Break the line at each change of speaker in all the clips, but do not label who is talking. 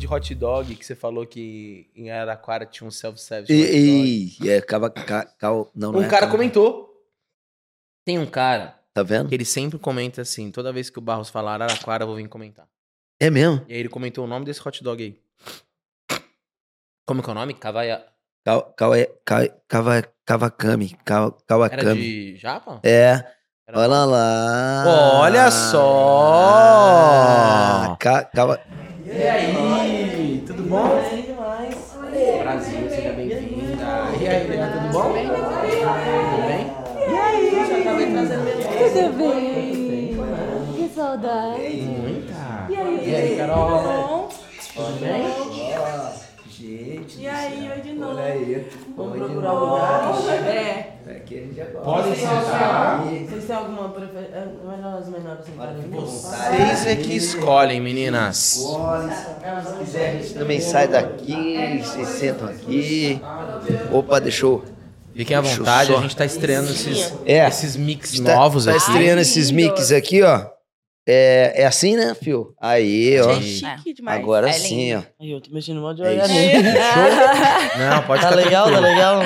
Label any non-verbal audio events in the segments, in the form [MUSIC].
de hot dog, que você falou que em Araraquara tinha um self-service.
E,
hot dog.
e, é, cava, ca, cal- não, não
Um
é
cara
cava-
comentou. Tem um cara
Tá vendo?
que ele sempre comenta assim, toda vez que o Barros falar Araraquara, eu vou vir comentar.
É mesmo?
E aí ele comentou o nome desse hot dog aí. Como que é o nome? Cavaia...
Cavacame. Cal,
Era
Kawakami.
de japa?
É.
Era-
Olha lá.
Olha só!
Ah, ca, cava...
E aí, tudo bom? Brasil, seja bem-vinda. E aí, Helena, tudo bom? Tudo bem? E aí, já acabei trazendo
Tudo bem? Que saudade.
Muita. E aí, Carol? Tudo bem?
E aí, oi de novo.
Vamos procurar um lugar?
É.
Podem sentar.
Vocês têm alguma preferência? Melhor as menores aqui?
Vocês é que escolhem, meninas.
Também sai daqui, vocês sentam aqui. Opa, deixou.
Fiquem à vontade, a gente tá estreando esses,
É.
esses mix
Tá-
novos
tá
aqui.
estreando esses mix aqui, ó. É, é assim, né, fio? Aí, ó.
É chique demais.
Agora
É
sim, ó.
Aí eu tô mexendo mal de
É
olhar
isso.
nele. [LAUGHS]
Não, pode
Tá
ficar
legal, tá legal.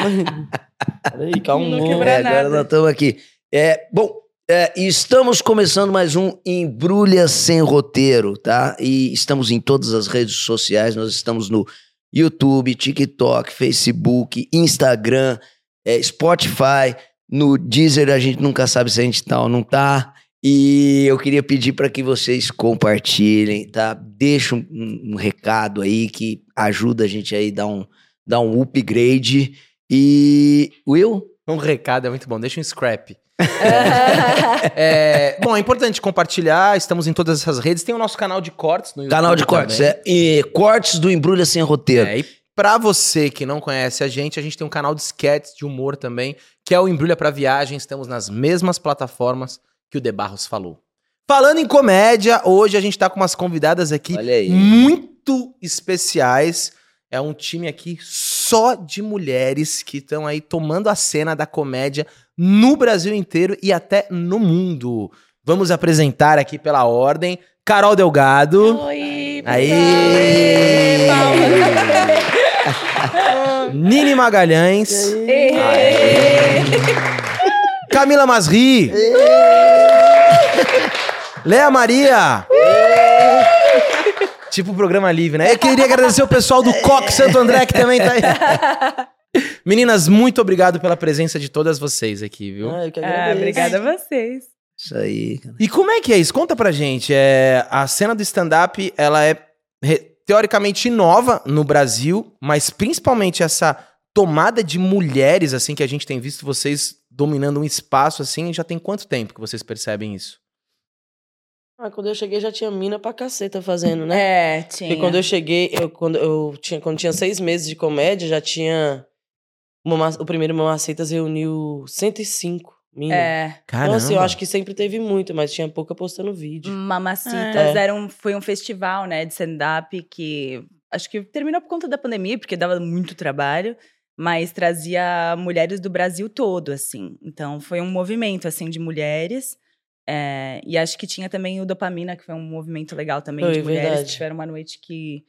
[LAUGHS] Peraí, calma.
Não
É, agora nós estamos aqui. É, bom, é, estamos começando mais um Embrulha Sem Roteiro, tá? E estamos em todas as redes sociais. Nós estamos no YouTube, TikTok, Facebook, Instagram, é, Spotify. No Deezer a gente nunca sabe se a gente tá ou não tá. E eu queria pedir para que vocês compartilhem, tá? Deixa um, um recado aí que ajuda a gente aí a dar um, dar um upgrade. E Will?
Um recado é muito bom, deixa um scrap. [LAUGHS] É, bom, é importante compartilhar, estamos em todas essas redes. Tem o nosso canal de cortes no YouTube.
Canal de cortes,
também.
é. E cortes do Embrulha Sem Roteiro.
É, e pra você que não conhece a gente, a gente tem um canal de sketches de humor também, que é o Embrulha pra Viagem. Estamos nas mesmas plataformas que o De Barros falou. Falando em comédia, hoje a gente tá com umas convidadas aqui muito especiais. É um time aqui só de mulheres que estão aí tomando a cena da comédia no Brasil inteiro e até no mundo. Vamos apresentar aqui pela ordem Carol Delgado.
Oi,
Aí. [LAUGHS] Nini Magalhães. Camila Masri. [LAUGHS] Lea Maria. [LAUGHS] tipo programa livre, né? Eu queria agradecer o pessoal do Coque Santo André que também tá aí. [LAUGHS] Meninas, muito obrigado pela presença de todas vocês aqui, viu?
Ah, eu que
Ah,
agradeço.
obrigada a vocês.
Isso aí, cara.
E como é que é isso? Conta pra gente. É, a cena do stand-up, ela é teoricamente nova no Brasil, mas principalmente essa tomada de mulheres, assim, que a gente tem visto vocês dominando um espaço, assim, já tem quanto tempo que vocês percebem isso?
Ah, quando eu cheguei já tinha mina pra caceta fazendo, né?
É, tinha.
Porque quando eu cheguei, eu, quando eu tinha, quando tinha seis meses de comédia, já tinha. Uma, ma- o primeiro Mamaceitas reuniu 105 minas.
É,
Então, assim, eu acho que sempre teve muito, mas tinha pouca postando vídeo.
Mamacitas
É.
era um, foi um festival, né, de stand-up que acho que terminou por conta da pandemia, porque dava muito trabalho, mas trazia mulheres do Brasil todo, assim. Então foi um movimento, assim, de mulheres. É, e acho que tinha também o Dopamina, que foi um movimento legal também
Foi,
de mulheres.
verdade.
Tiveram uma noite que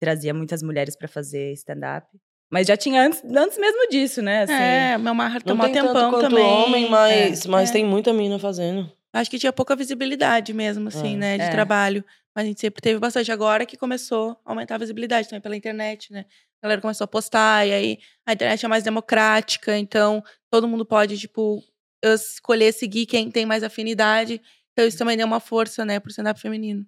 trazia muitas mulheres para fazer stand-up. Mas já tinha antes, antes mesmo disso, né? Assim,
É, meu mar tomou tempão também.
homem, mas,
É,
mas
é.
tem muita mina fazendo.
Acho que tinha pouca visibilidade mesmo, assim,
É.
né, de
É.
trabalho. Mas a gente sempre teve bastante. Agora que começou a aumentar a visibilidade também pela internet, né? A galera começou a postar, e aí a internet é mais democrática, então todo mundo pode, tipo, escolher seguir quem tem mais afinidade. Então isso também deu uma força, né, pro stand-up feminino.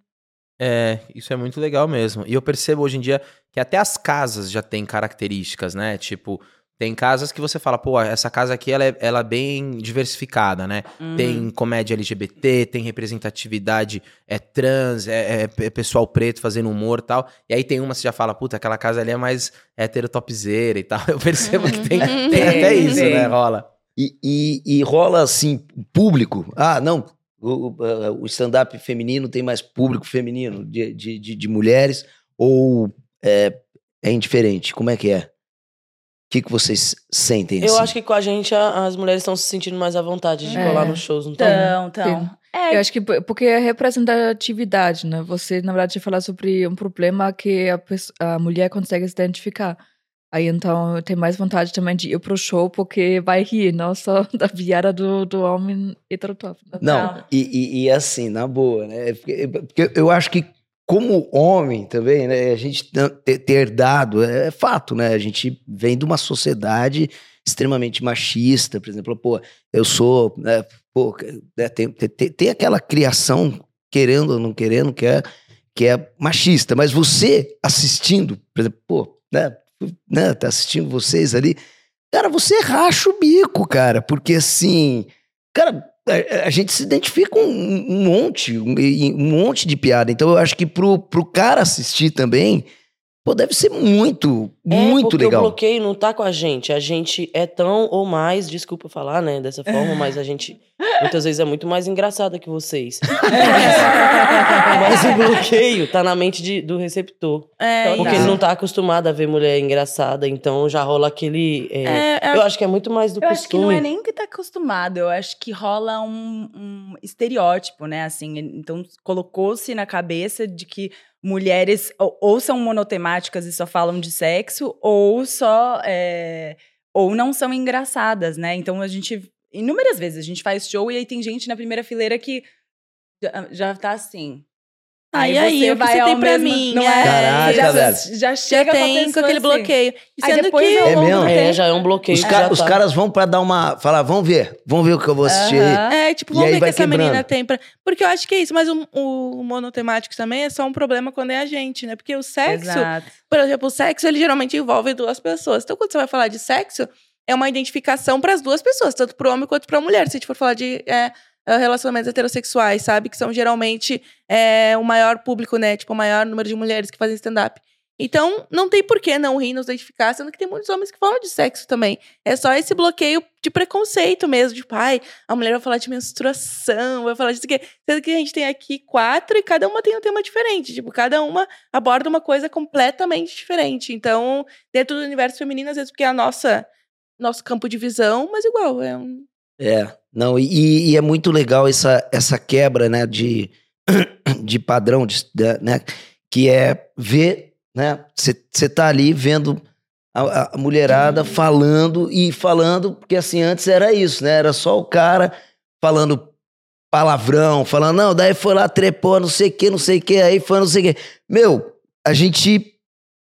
É, isso é muito legal mesmo. E eu percebo hoje em dia que até as casas já têm características, né? Tipo, tem casas que você fala, pô, essa casa aqui ela é, ela é bem diversificada, né?
uhum.
Tem comédia LGBT, tem representatividade é trans, é, é- é pessoal preto fazendo humor e tal. E aí tem uma que você já fala, puta, aquela casa ali é mais hétero topzera e tal. [LAUGHS] Eu percebo que tem, tem até isso,
Tem.
né? Rola.
E, e, e rola assim, público. Ah, não. O, o- o stand-up feminino tem mais público feminino de, de, de, de mulheres ou é, é indiferente? Como é que é? O que, que vocês sentem
Eu
assim?
acho que com a gente a- as mulheres estão se sentindo mais à vontade de
É.
colar nos shows, não estão?
Então, então. É,
Eu acho que po- porque é representatividade, né? Você, na verdade, fala sobre um problema que a, a mulher consegue se identificar. Aí, então, tem mais vontade também de ir pro show porque vai rir, não só [LAUGHS] da piada do, do homem heterotópico.
Não, e, e, e assim, na boa, né? Porque, porque eu acho que como homem também, né? A gente ter, herdado, é, fato, né? A gente vem de uma sociedade extremamente machista, por exemplo, pô, eu sou, né, pô, né, tem, tem, tem aquela criação, querendo ou não querendo, que é, que é machista, mas você assistindo, por exemplo, pô, né, né, tá assistindo vocês ali, cara, você racha o bico, cara, porque assim, cara, a, a gente se identifica com um, um monte, um, um monte de piada. Então eu acho que pro, pro cara assistir também, pô, deve ser muito,
É,
muito
porque
legal.
o bloqueio não tá com a gente. A gente é tão ou mais, desculpa falar, né, dessa forma, mas a gente muitas vezes é muito mais engraçada que vocês. [LAUGHS] mas o bloqueio tá na mente de- do receptor.
É,
Porque
isso.
ele não tá acostumado a ver mulher engraçada, então já rola aquele. é,
É, é-
Eu acho que é muito mais do
Eu acho que não
costume.
é nem que tá acostumado, eu acho que rola um, um estereótipo, né? Assim, então colocou-se na cabeça de que mulheres ou, ou são monotemáticas e só falam de sexo, ou só. é, ou não são engraçadas, né? Então a gente. Inúmeras vezes a gente faz show e aí tem gente na primeira fileira que já, já tá assim.
Ah, e aí, o que você tem pra
mesmo-
mim?
Não
É,
é?
Caraca,
já,
velho.
já
Já
chega com a
tem com aquele
assim.
bloqueio. E
Aí depois
que...
É mesmo?
É, já é um bloqueio.
Os, ca-
já
os
tá.
caras vão pra dar uma. Falar, vamos ver, vamos ver o que eu vou assistir aí.
Aham.
É, tipo, vamos
aí
ver o que essa menina
quebrando.
tem pra... Porque eu acho que é isso, mas o, o monotemático também é só um problema quando é a gente, né? Porque o sexo,
Exato.
por exemplo, o sexo, ele geralmente envolve duas pessoas. Então, quando você vai falar de sexo, é uma identificação para as duas pessoas, tanto pro homem quanto pra mulher. Se a gente for falar de é, relacionamentos heterossexuais, sabe? Que são geralmente é, o maior público, né? Tipo, o maior número de mulheres que fazem stand-up. Então, não tem por que não rir, nos identificar, sendo que tem muitos homens que falam de sexo também. É só esse bloqueio de preconceito mesmo, de pai, a mulher vai falar de menstruação, vai falar disso aqui. Sendo que a gente tem aqui quatro e cada uma tem um tema diferente. Tipo, cada uma aborda uma coisa completamente diferente. Então, dentro do universo feminino, às vezes, porque é a nossa nosso campo de visão, mas igual, é um.
É, não, e, e é muito legal essa, essa quebra, né, de, [COUGHS] de padrão, de, né, que é ver, né, você tá ali vendo a, a mulherada falando e falando, porque assim, antes era isso, né, era só o cara falando palavrão, falando, não, daí foi lá, trepou, não sei o que, não sei o que, aí foi não sei o que. Meu, a gente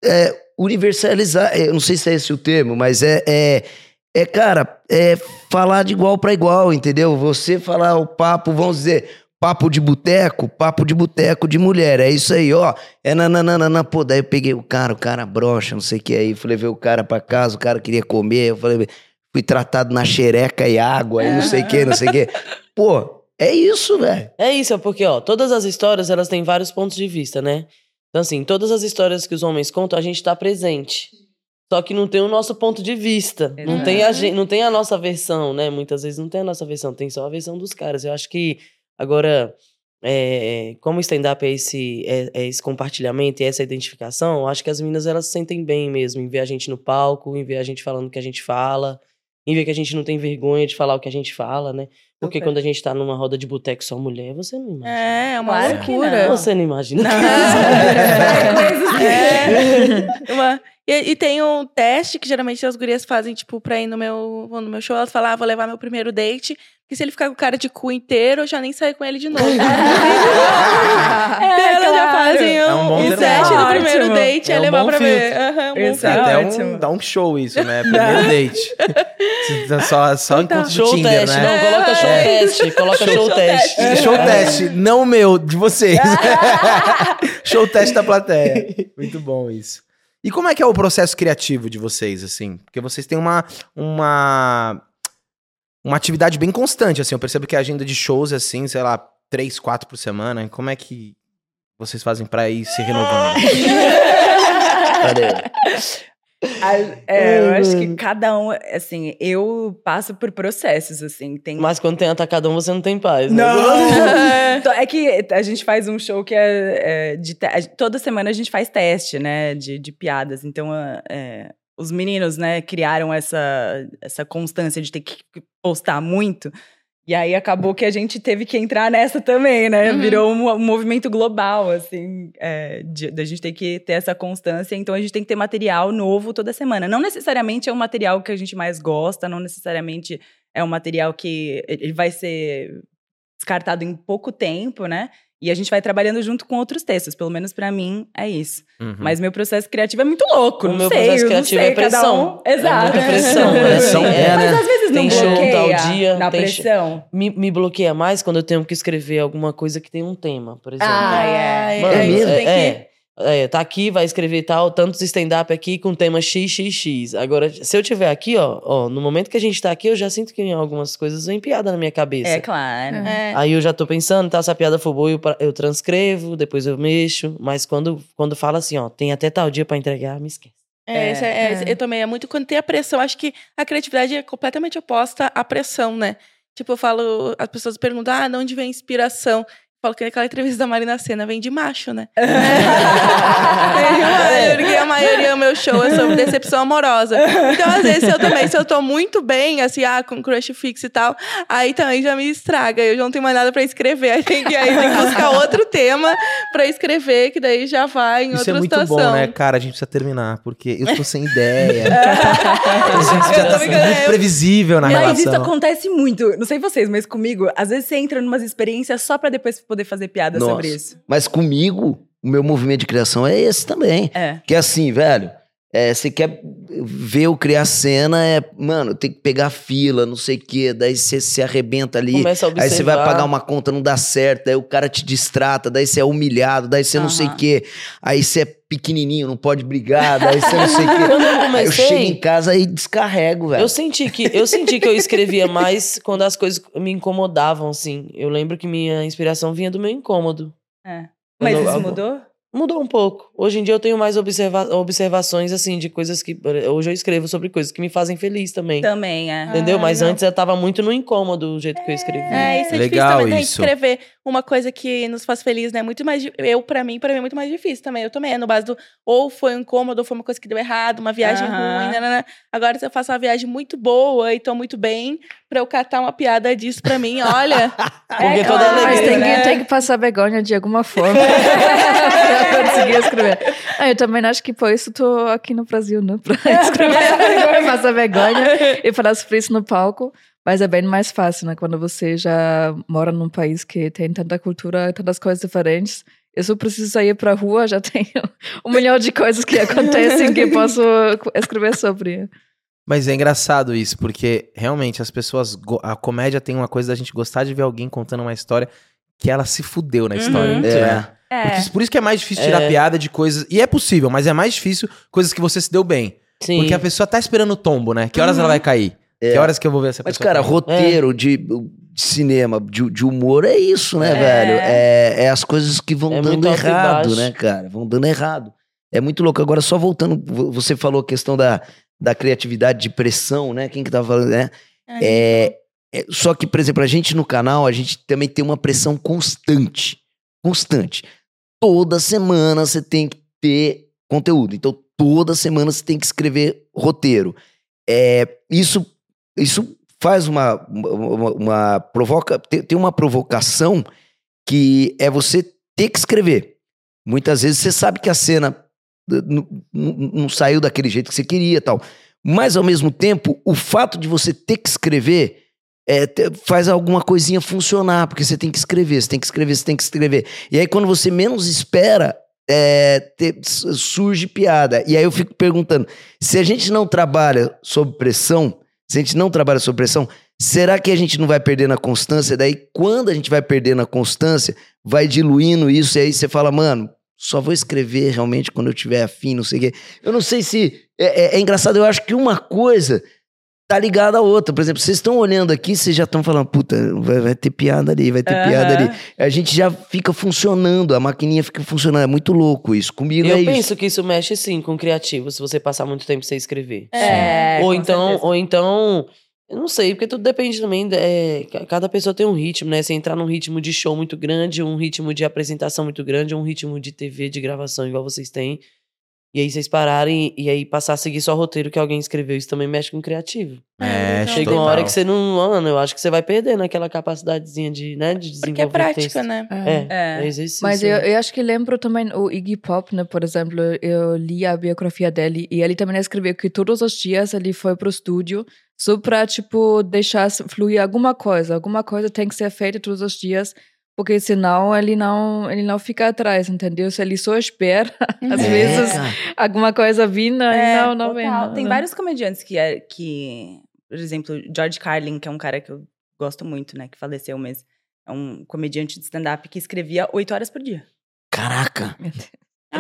é, universalizar, eu não sei se é esse o termo, mas é, é, é cara, é falar de igual para igual, entendeu? Você falar o papo, vamos dizer, papo de boteco, papo de boteco de mulher, é isso aí, ó. É nananana, pô, daí eu peguei o cara, o cara brocha, não sei o que aí, fui levar o cara pra casa, o cara queria comer, eu falei, fui tratado na xereca e água, e não sei o que, não sei o que. [LAUGHS] Pô, é isso, velho.
É isso, é porque, ó, todas as histórias, elas têm vários pontos de vista, né? Então, assim, todas as histórias que os homens contam, a gente tá presente. Só que não tem o nosso ponto de vista. Não tem, a gente, não tem a nossa versão, né? Muitas vezes não tem a nossa versão, tem só a versão dos caras. Eu acho que, agora, é, como o stand-up é esse, é, é esse compartilhamento e essa identificação, eu acho que as meninas, elas se sentem bem mesmo em ver a gente no palco, em ver a gente falando o que a gente fala, em ver que a gente não tem vergonha de falar o que a gente fala, né? Porque
Super.
quando a gente tá numa roda de boteco só mulher, você não imagina.
É, é uma
Claro
loucura.
não.
Você não imagina. [LAUGHS]
É. Uma- E, e tem um teste que geralmente as gurias fazem, tipo, pra ir no meu, no meu show. Elas falam, ah, vou levar meu primeiro date. Porque se ele ficar com cara de cu inteiro, eu já nem saio com ele de novo. [LAUGHS]
É,
Então elas já
claro.
fazem
É
um,
bom
um teste do primeiro
Ótimo.
date,
É
é,
um
levar pra ver. Aham, um filtro.
Até um, dá um show isso, né? Primeiro [LAUGHS] date. Tá só só encontro do
Show
Tinder,
teste,
né?
não, coloca show
É.
teste, [LAUGHS] coloca show, teste.
É, Show teste, não o meu, de vocês. [LAUGHS] Show teste da plateia. Muito bom isso. E como é que é o processo criativo de vocês, assim? Porque vocês têm uma, uma, uma atividade bem constante, assim. Eu percebo que a agenda de shows é assim, sei lá, três, quatro por semana. Como é que vocês fazem pra ir se renovando? [LAUGHS]
Cadê?
A- é, eu acho que cada um, assim, eu passo por processos, assim. Tem
Mas quando tem atacadão, você não tem paz, né? [LAUGHS] [LAUGHS]
Então, é que a gente faz um show que é, é de te- toda semana a gente faz teste, né, de, de piadas. Então, é, os meninos, né, criaram essa, essa constância de ter que postar muito. E aí acabou que a gente teve que entrar nessa também, né?
Uhum.
Virou um, um movimento global, assim, é, de, da gente ter que ter essa constância. Então a gente tem que ter material novo toda semana. Não necessariamente é um material que a gente mais gosta, não necessariamente é um material que ele vai ser descartado em pouco tempo, né? E a gente vai trabalhando junto com outros textos. Pelo menos pra mim é isso.
Uhum.
Mas meu processo criativo é muito louco.
O
não
meu
sei,
processo
não
criativo
sei,
é
cada
pressão.
um- Exato.
É muita pressão. [LAUGHS]
Pressão
assim,
é,
Mas
né?
às vezes não
Tem show
bloqueia
tal dia,
na
show-
pressão.
Me, me bloqueia mais quando eu tenho que escrever alguma coisa que tem um tema, por exemplo.
Ah, é.
Mano,
É mesmo?
Tem que...
é, é, tá aqui, vai escrever tal, tantos stand-up aqui com tema XXX. Agora, se eu tiver aqui, ó, ó, no momento que a gente tá aqui, eu já sinto que algumas coisas vêm piada na minha cabeça.
É claro.
É.
Aí eu já tô pensando, tá? Se a piada for boa, eu, eu transcrevo, depois eu mexo. Mas quando, quando fala assim, ó, tem até tal dia pra entregar, me esquece.
É,
É.
é- é,
É.
eu também é muito quando tem a pressão. Acho que a criatividade é completamente oposta à pressão, né? Tipo, eu falo, as pessoas perguntam, ah, de onde vem a inspiração? Falo que aquela entrevista da Marina Senna vem de macho, né? [LAUGHS] É, Porque a maioria do meu show é sobre decepção amorosa. Então, às vezes, eu também, se eu tô muito bem, assim, ah, com crush fixo e tal, aí também já me estraga. Eu já não tenho mais nada pra escrever. Aí tem que, aí tem que buscar outro tema pra escrever, que daí já vai em
Isso
outra
é muito
situação.
bom, né, cara? A gente precisa terminar, porque eu tô sem ideia. [LAUGHS]
Eu tô ficando-
muito previsível na
Mas
relação.
isso acontece muito. Não sei vocês, mas comigo, às vezes você entra em umas experiências só pra depois poder fazer piada
Nossa.
sobre isso.
Mas comigo, o meu movimento de criação é esse também.
É.
Que é assim, velho. é, você quer ver eu criar cena, é, mano, tem que pegar fila, não sei o quê, daí você se arrebenta ali. Aí você vai pagar uma conta, não dá certo, aí o cara te distrata, daí você é humilhado, daí você não sei o quê. Aí você é pequenininho, não pode brigar, daí você não sei o quê. [LAUGHS]
Quando eu
Aí eu
comecei,
chego em casa e descarrego, velho.
Eu senti que eu senti que eu escrevia mais quando as coisas me incomodavam, assim. Eu lembro que minha inspiração vinha do meu incômodo.
é. Mas
Eu não-
isso
eu-
mudou?
Mudou um pouco. Hoje em dia eu tenho mais observa observações, assim, de coisas que. Hoje eu escrevo sobre coisas que me fazem feliz também.
Também, é.
Entendeu?
Ah,
Mas
legal.
antes eu tava muito no incômodo o jeito que eu escrevia.
É, isso é
Legal
difícil também,
isso.
Escrever uma coisa que nos faz feliz, né? Muito mais. Eu, pra mim, pra mim é muito mais difícil também. Eu também, é no base do. Ou foi um incômodo, ou foi uma coisa que deu errado, uma viagem ruim, né, né, né. Agora, se eu faço uma viagem muito boa e tô muito bem, pra eu catar uma piada disso pra mim, olha. [LAUGHS]
Porque
É
toda
claro,
alegria,
tem
né?
que, tem que passar vergonha de alguma forma [LAUGHS] pra conseguir escrever. Ah, eu também acho que por isso tô aqui no Brasil, né? Pra [LAUGHS] escrever, passar vergonha e falar sobre isso no palco. Mas é bem mais fácil, né? Quando você já mora num país que tem tanta cultura, tantas coisas diferentes. Eu só preciso sair pra rua, já [LAUGHS] tenho um milhão de coisas que acontecem que posso escrever sobre.
Mas é engraçado isso, porque realmente as pessoas. A comédia tem uma coisa da gente gostar de ver alguém contando uma história que ela se fudeu na história.
Uhum.
né?
É.
Porque isso- por isso que é mais difícil tirar
É.
piada de coisas. E é possível, mas é mais difícil coisas que você se deu bem.
Sim.
Porque a pessoa tá esperando o tombo, né? Que horas
Uhum.
ela vai cair?
É.
Que horas que eu vou ver essa
Mas, cara, roteiro de, de cinema, de, de humor é isso, né,
É.
velho? É, é as coisas que vão
É
dando errado, né, cara? Vão dando errado. É muito louco. Agora, só voltando, vo- você falou a questão da, da criatividade de pressão, né? Quem que tava falando, né? É, é, só que, por exemplo, a gente no canal, a gente também tem uma pressão constante. Constante. Toda semana você tem que ter conteúdo. Então, toda semana você tem que escrever roteiro. É, isso, isso faz uma, uma, uma provoca tem, uma provocação que é você ter que escrever. Muitas vezes você sabe que a cena eh, não, saiu daquele jeito que você queria tal. Mas, ao mesmo tempo, o fato de você ter que escrever é, faz alguma coisinha funcionar, porque você tem que escrever, você tem que escrever, você tem que escrever. E aí, quando você menos espera, é, surge piada. E aí eu fico perguntando: se a gente não trabalha sob pressão, se a gente não trabalha sob pressão, será que a gente não vai perder na constância? Daí, quando a gente vai perder na constância, vai diluindo isso, e aí você fala, mano, só vou escrever realmente quando eu tiver afim, não sei o quê. Eu não sei se. É, é- é engraçado, eu acho que uma coisa tá ligada à outra. Por exemplo, vocês estão olhando aqui, vocês já estão falando, puta, vai, vai ter piada ali, vai ter piada
Aham.
ali. A gente já fica funcionando, a maquininha fica funcionando. É muito louco isso. Comigo
Eu
é
penso
isso.
que isso mexe sim com o criativo, se você passar muito tempo sem escrever.
É,
ou
com
então,
certeza.
ou então, eu não sei, porque tudo depende também. É, ca- cada pessoa tem um ritmo, né? Você entrar num ritmo de show muito grande, um ritmo de apresentação muito grande, um ritmo de TV, de gravação igual vocês têm. E aí vocês pararem e aí passar a seguir só o roteiro que alguém escreveu. Isso também mexe com o criativo.
É,
então,
Chega uma
total.
hora que você não. Mano, eu acho que você vai perdendo aquela capacidadezinha de, né, de desenvolver
Porque é prática,
texto.
né?
É,
É.
é exercício.
Mas eu, eu acho que lembro também o Iggy Pop, né? Por exemplo, eu li a biografia dele e ele também escreveu que todos os dias ele foi pro estúdio só pra, tipo, deixar fluir alguma coisa. Alguma coisa tem que ser feita todos os dias, porque senão ele não, ele não fica atrás, entendeu? Se ele só espera, [LAUGHS] às
É,
vezes alguma coisa vinda
É,
e não, não vem.
Tem vários comediantes que, é, que, por exemplo, George Carlin, que é um cara que eu gosto muito, né? Que faleceu, mas é um comediante de stand-up que escrevia oito horas por dia.
Caraca.
Ele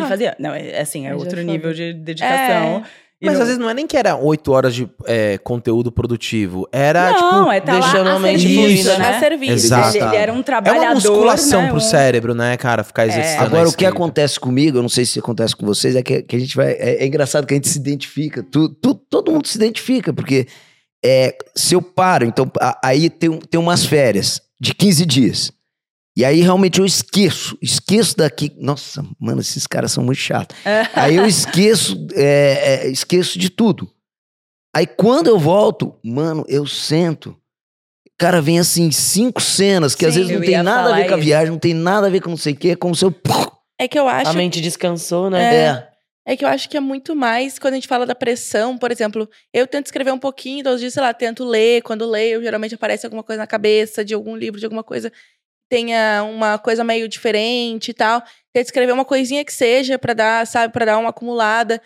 Ah.
fazia. Não, é assim, é
Aí já
outro
é
nível de dedicação. E
Mas
não-
às vezes não é nem que era oito horas de é, conteúdo produtivo. Era,
não,
tipo.
é tá
deixando
lá
a mente
serviço,
fluida,
né?
A serviço.
Exato.
Ele, ele era um
É
trabalhador,
uma musculação
né?
pro
um-
cérebro, né, cara? Ficar exercitando.
Agora,
a
o que acontece comigo, eu não sei se acontece com vocês, é que, que a gente vai. É, é engraçado que a gente se identifica. Tu, tu- todo mundo se identifica, porque é, se eu paro, então a- aí tem, um- tem umas férias de 15 dias. E aí realmente eu esqueço, esqueço daqui. Nossa, mano, esses caras são muito chatos. [LAUGHS] Aí eu esqueço, é, é, esqueço de tudo. Aí quando eu volto, mano, eu sento. Cara, vem assim, cinco cenas que às
Sim,
vezes não tem nada a ver com a
isso.
viagem, não tem nada a ver com não sei o quê, é como se eu.
É que eu acho
A mente descansou, né?
É.
É que eu acho que é muito mais quando a gente fala da pressão, por exemplo, eu tento escrever um pouquinho, todos os dias, sei lá, tento ler, quando leio, geralmente aparece alguma coisa na cabeça, de algum livro, de alguma coisa, tenha uma coisa meio diferente e tal. Tento escrever uma coisinha que seja pra dar, sabe, pra dar uma acumulada,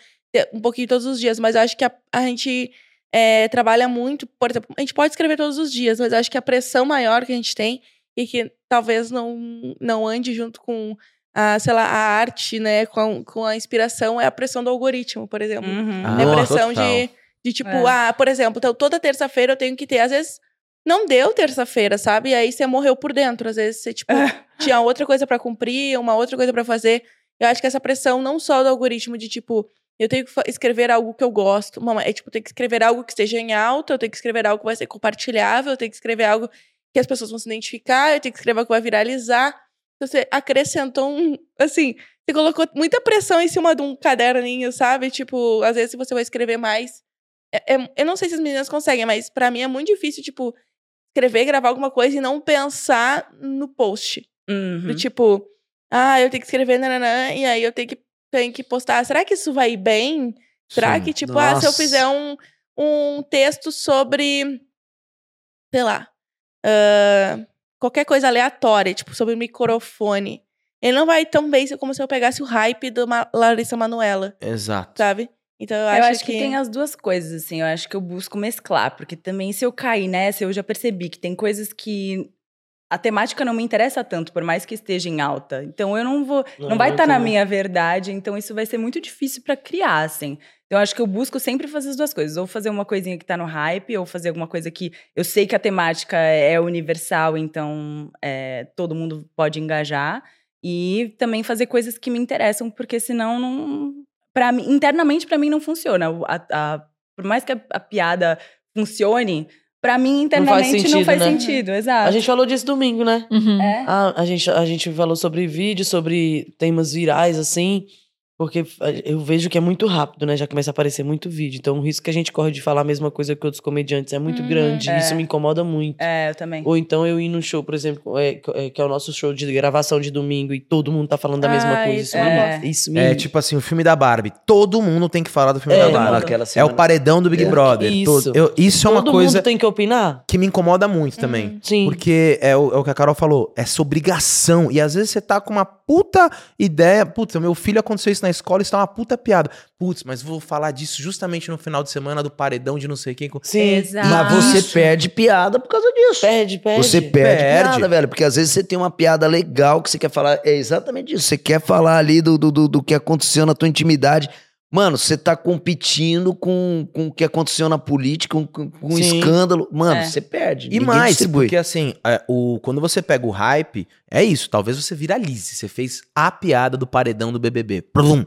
um pouquinho todos os dias, mas eu acho que a, a gente é, trabalha muito, por exemplo, a gente pode escrever todos os dias, mas eu acho que a pressão maior que a gente tem e que talvez não, não ande junto com a, sei lá, a arte, né, com, com a inspiração, é a pressão do algoritmo, por exemplo.
Uhum.
Ah,
é a pressão
total.
de, de tipo,
É.
ah, por exemplo, então toda terça-feira eu tenho que ter, às vezes não deu terça-feira, sabe? E aí você morreu por dentro, às vezes você, tipo, tinha outra coisa pra cumprir, uma outra coisa pra fazer. Eu acho que essa pressão não só do algoritmo de tipo, eu tenho que escrever algo que eu gosto, mamãe, é tipo, tenho que escrever algo que esteja em alta, eu tenho que escrever algo que vai ser compartilhável, eu tenho que escrever algo que as pessoas vão se identificar, eu tenho que escrever algo que vai viralizar. Então, Você acrescentou um, assim, você colocou muita pressão em cima de um caderninho, sabe? Tipo, às vezes você vai escrever mais, é- é- eu não sei se as meninas conseguem, mas pra mim é muito difícil, tipo, escrever, gravar alguma coisa e não pensar no post.
Uhum.
Do tipo, ah, eu tenho que escrever, nananã, e aí eu tenho que, tenho que postar. Será que isso vai bem? Será
Sim.
que, tipo, ah, se eu
Nossa.
fizer um, um texto sobre, sei lá, ah, qualquer coisa aleatória, tipo, sobre microfone, ele não vai tão bem como se eu pegasse o hype da Larissa Manoela,
Exato.
sabe? Então eu
Eu
acho,
acho que... tem as duas coisas, assim. Eu acho que eu busco mesclar, porque também se eu cair nessa, eu já percebi que tem coisas que a temática não me interessa tanto, por mais que esteja em alta. Então eu não vou, não, vai
muito,
estar na
né?
minha verdade, então isso vai ser muito difícil pra criar, assim. Então eu acho que eu busco sempre fazer as duas coisas, ou fazer uma coisinha que tá no hype, ou fazer alguma coisa que eu sei que a temática é universal, então é, todo mundo pode engajar. E também fazer coisas que me interessam, porque senão não. Pra mim, internamente, pra mim, não funciona. A- a- por mais que a, a piada funcione, pra mim, internamente não
sentido,
faz
né?
sentido. Exato.
A gente falou disso domingo, né?
Uhum.
É.
Ah, a gente, a gente falou sobre vídeo, sobre temas virais, assim. Porque eu vejo que é muito rápido, né? Já começa a aparecer muito vídeo. Então o risco que a gente corre de falar a mesma coisa que outros comediantes é muito
Uhum.
grande.
É.
Isso me incomoda muito.
É, eu também.
Ou então eu ir no show, por exemplo, é, é, que é o nosso show de gravação de domingo e todo mundo tá falando da mesma
Ah,
coisa.
isso
me
é.
mostra- isso me.
É tipo assim, o filme da Barbie. Todo mundo tem que falar do filme
É,
da
todo
Barbie. É o paredão do Big
É.
Brother.
Isso.
Todo- eu- isso é uma
todo
coisa
mundo tem que opinar?
que me incomoda muito também.
Uhum.
Sim.
Porque é o, é o que a Carol falou, essa obrigação. E às vezes você tá com uma puta ideia. Putz, meu filho aconteceu isso na escola, isso tá uma puta piada. Putz, mas vou falar disso justamente no final de semana do paredão de não sei quem.
Sim.
Exato.
Mas você
Isso.
perde piada por causa disso.
Perde, perde.
Você perde,
Perde.
piada, velho. Porque às vezes você tem uma piada legal que você quer falar. É exatamente isso. Você quer falar ali do, do, do, do que aconteceu na tua intimidade. Mano, você tá competindo com, com o que aconteceu na política, com, um escândalo. Mano,
É.
você perde.
E mais,
distribui.
porque assim, é, o, quando você pega o hype, é isso, talvez você viralize. Você fez a piada do paredão do BBB. Plum.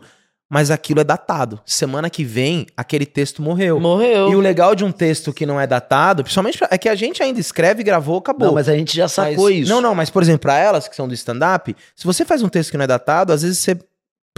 Mas aquilo é datado. Semana que vem, aquele texto morreu.
Morreu.
E o legal de um texto que não é datado, principalmente é que a gente ainda escreve, gravou, acabou.
Não, mas a gente já sacou
Mas-
isso.
Não, não, mas por exemplo, pra elas que são do stand-up, se você faz um texto que não é datado, às vezes você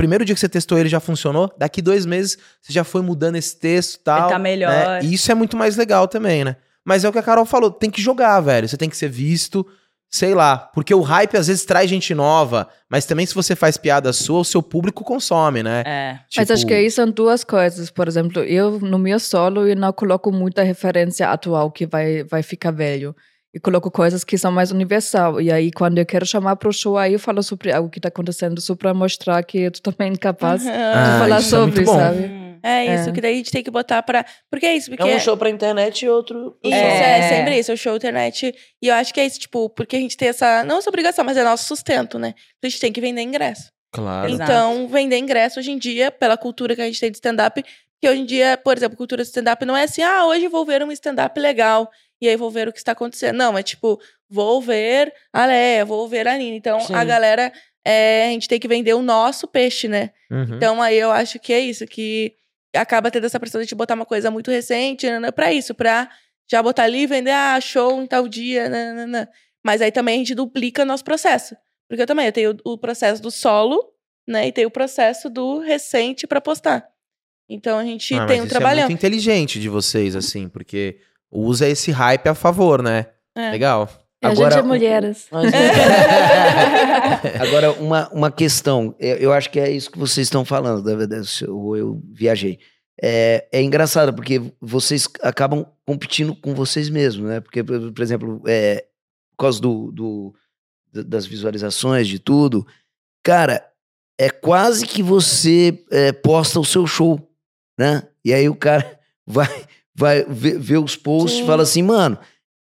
primeiro dia que você testou ele já funcionou, daqui dois meses você já foi mudando esse texto e tal.
Ele tá melhor.
né? E isso é muito mais legal também, né? Mas é o que a Carol falou, tem que jogar, velho. Você tem que ser visto, sei lá. Porque o hype às vezes traz gente nova, mas também se você faz piada sua, o seu público consome, né?
É.
Mas
Tipo,
acho que aí são duas coisas. Por exemplo, eu no meu solo eu não coloco muita referência atual que vai, vai ficar velho. E coloco coisas que são mais universal. E aí, quando eu quero chamar pro show, aí eu falo sobre algo que tá acontecendo, só pra mostrar que eu tô também capaz de
Ah,
falar
é
sobre,
bom.
sabe?
Hum.
É isso,
É.
que daí a gente tem que botar pra. Porque é isso, porque.
É um show pra internet e outro.
Isso, é.
É.
sempre isso, é o show internet. E eu acho que é isso, tipo, porque a gente tem essa. Não essa obrigação, mas é nosso sustento, né? A gente tem que vender ingresso.
Claro.
Exato.
Então, vender ingresso hoje em dia, pela cultura que a gente tem de stand-up, que hoje em dia, por exemplo, cultura de stand-up não é assim, ah, hoje vou ver um stand-up legal, e aí vou ver o que está acontecendo. Não, é tipo, vou ver a Leia, vou ver a Nina. Então,
Sim.
a galera, é, a gente tem que vender o nosso peixe, né?
Uhum.
Então, aí eu acho que é isso, que acaba tendo essa pressão de te botar uma coisa muito recente, né, né, pra isso, pra já botar ali e vender, ah, show em tal dia, né, né, né. Mas aí também a gente duplica nosso processo. Porque eu também, eu tenho o processo do solo, né, e tenho o processo do recente pra postar. Então a gente
Ah,
tem um
isso É muito inteligente de vocês, assim, porque usa esse hype a favor, né?
É.
Legal.
E a
Agora,
gente é mulheres. [LAUGHS]
Agora, uma, uma questão, eu, eu acho que é isso que vocês estão falando, na verdade, eu, ou eu viajei. É, é engraçado, porque vocês acabam competindo com vocês mesmos, né? Porque, por, por exemplo, é, por causa do, do- da- das visualizações, de tudo, cara, é quase que você é, posta o seu show, né? E aí o cara [LAUGHS] vai, vai ver, ver os posts e
Sim.
fala assim, mano,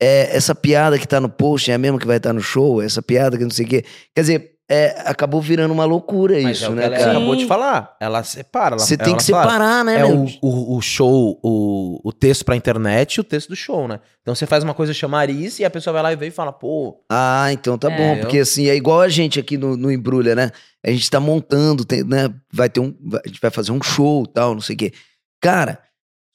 é, essa piada que tá no post é a mesma que vai estar no show, essa piada que não sei o quê. Quer dizer, é, acabou virando uma loucura
Mas
isso,
é o que
né,
ela
cara?
acabou de falar. Ela separa. ela-
Você tem que
fala,
separar, né,
É
meu?
o, o, o show, o, o texto pra internet e o texto do show, né? Então você faz uma coisa chamariz e a pessoa vai lá e vê e fala, pô,
Ah, então tá
É.
bom, porque assim, é igual a gente aqui no, no Embrulha, né? A gente tá montando, tem, né? Vai ter um. vai- A gente vai fazer um show e tal, não sei o quê. Cara,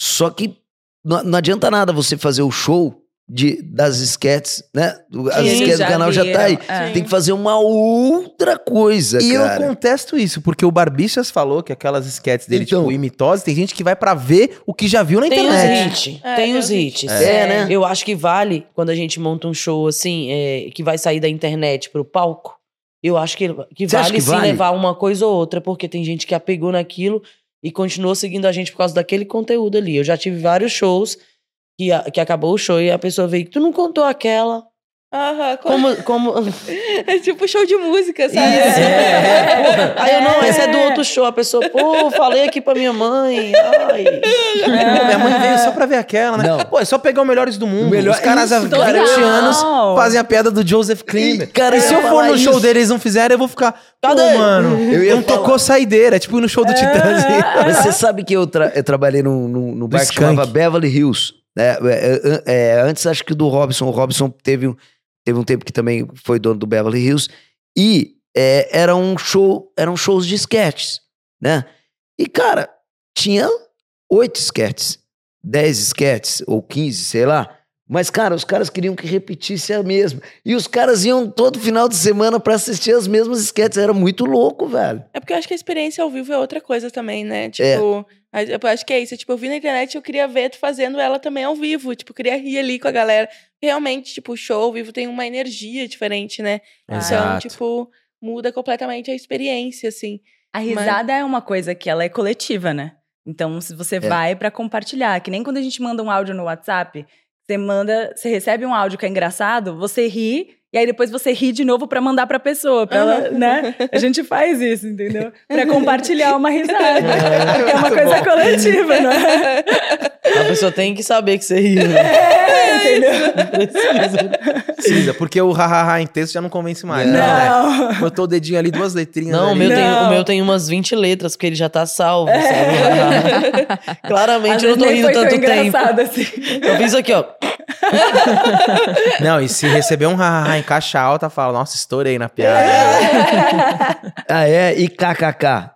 só que não, não adianta nada você fazer o show de, das sketches, né? As
Sim,
sketches do canal já tá aí.
é.
Tem que fazer uma outra coisa,
E
cara.
eu contesto isso, porque o Barbichas falou que aquelas sketches dele,
Então.
tipo, imitose, tem gente que vai pra ver o que já viu na
Tem os
internet.
hits.
É,
tem
tem
os
os
hits.
É, né?
Eu acho que vale quando a gente monta um show assim, é, que vai sair da internet pro palco. Eu acho que, que
Você
vale
que
sim
vale?
levar uma coisa ou outra, porque tem gente que apegou naquilo e continuou seguindo a gente por causa daquele conteúdo ali. Eu já tive vários shows que, que acabou o show e a pessoa veio, tu não contou aquela.
Aham, co-
Como. como... [LAUGHS]
é tipo show de música, sabe?
É, é, porra. Aí eu, não, esse é do outro show. A pessoa, pô, falei aqui pra minha mãe. Ai.
Pô, minha mãe veio só pra ver aquela, né?
Não.
Pô, é só pegar o Melhores do Mundo.
Melhor-
Os caras há
Isso,
20
cara.
anos fazem a piada do Joseph Klimber.
E, cara,
e se eu for no show
isso.
dele e eles não fizerem, eu vou ficar...
Cadê?
Pô, mano,
Eu ia
não
falar.
tocou saideira. É tipo no show do Titãs. [LAUGHS]
Mas você sabe que eu, tra- eu trabalhei num, num, num bar que chamava Beverly Hills. né? É, é, é, antes, acho que do Robson. O Robson teve, um- teve um tempo que também foi dono do Beverly Hills. E é, era um show, eram shows de sketches, né? E, cara, tinha oito sketches, dez sketches, ou quinze, sei lá. Mas, cara, os caras queriam que repetisse a mesma. E os caras iam todo final de semana pra assistir as mesmas sketches. Era muito louco, velho.
É porque eu acho que a experiência ao vivo é outra coisa também, né?
É.
Tipo, a- eu acho que é isso. Tipo, eu vi na internet eu queria ver tu fazendo ela também ao vivo. Tipo, eu queria rir ali com a galera. Realmente, tipo, o show ao vivo tem uma energia diferente, né? Então,
Exato.
tipo, muda completamente a experiência, assim.
A risada é uma coisa que ela é coletiva, né? Então, se
É.
você vai pra compartilhar, que nem quando a gente manda um áudio no WhatsApp, você manda, você recebe um áudio que é engraçado, você ri e aí depois você ri de novo pra mandar pra pessoa, pra ela, né? A gente faz isso, entendeu? Pra compartilhar uma risada. Porque é uma coisa coletiva, não é?
A pessoa tem que saber que você riu. Né?
É, entendeu?
Precisa, porque o hahaha em texto já não convence mais. né?
Não.
Botou o dedinho ali, duas letrinhas
Não, o
ali.
meu, tem,
Não.
o meu tem umas 20 letras, porque ele já tá salvo, sabe? [LAUGHS] Claramente
Às
eu não tô rindo tanto tempo.
engraçado assim.
Eu fiz aqui, ó. [LAUGHS]
Não, e se receber um hahaha em caixa alta, fala, nossa, estourei na piada. [LAUGHS]
Ah, é? E kkk?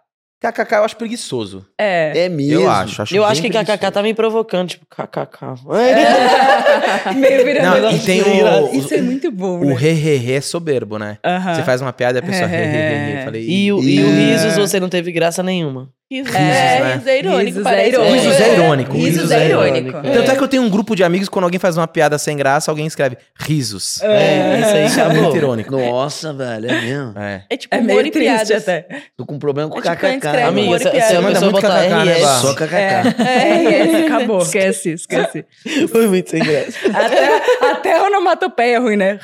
KKK eu acho preguiçoso.
É.
É mesmo.
Eu acho. acho
Eu acho que KKK tá me provocando, tipo, KKK. [LAUGHS]
Meio virando.
Não, e tem o,
Isso é muito bom,
o
né?
re, re, re é soberbo, né?
Aham.
Você faz uma piada e a pessoa re, re, re, re.
É.
Falei,
E o, e o
Ih.
risos você não teve graça nenhuma.
Risos, é,
né?
risos é irônico,
Risos é
parece.
irônico.
Risos é irônico.
Risos é irônico.
Tanto é que eu tenho um grupo de amigos, quando alguém faz uma piada sem graça, alguém escreve risos.
É, isso aí
é
acabou.
muito irônico.
Nossa, velho, é mesmo.
É.
É tipo
É
humor
meio
e piadas.
até.
Tô com um problema com
É tipo,
KKK.
Amiga,
e piada.
a
Manda muito KKK, né?
Só KKK.
É, esse [LAUGHS] acabou.
Esquece, esquece.
Foi muito sem graça.
Até, até a onomatopeia é ruim, né?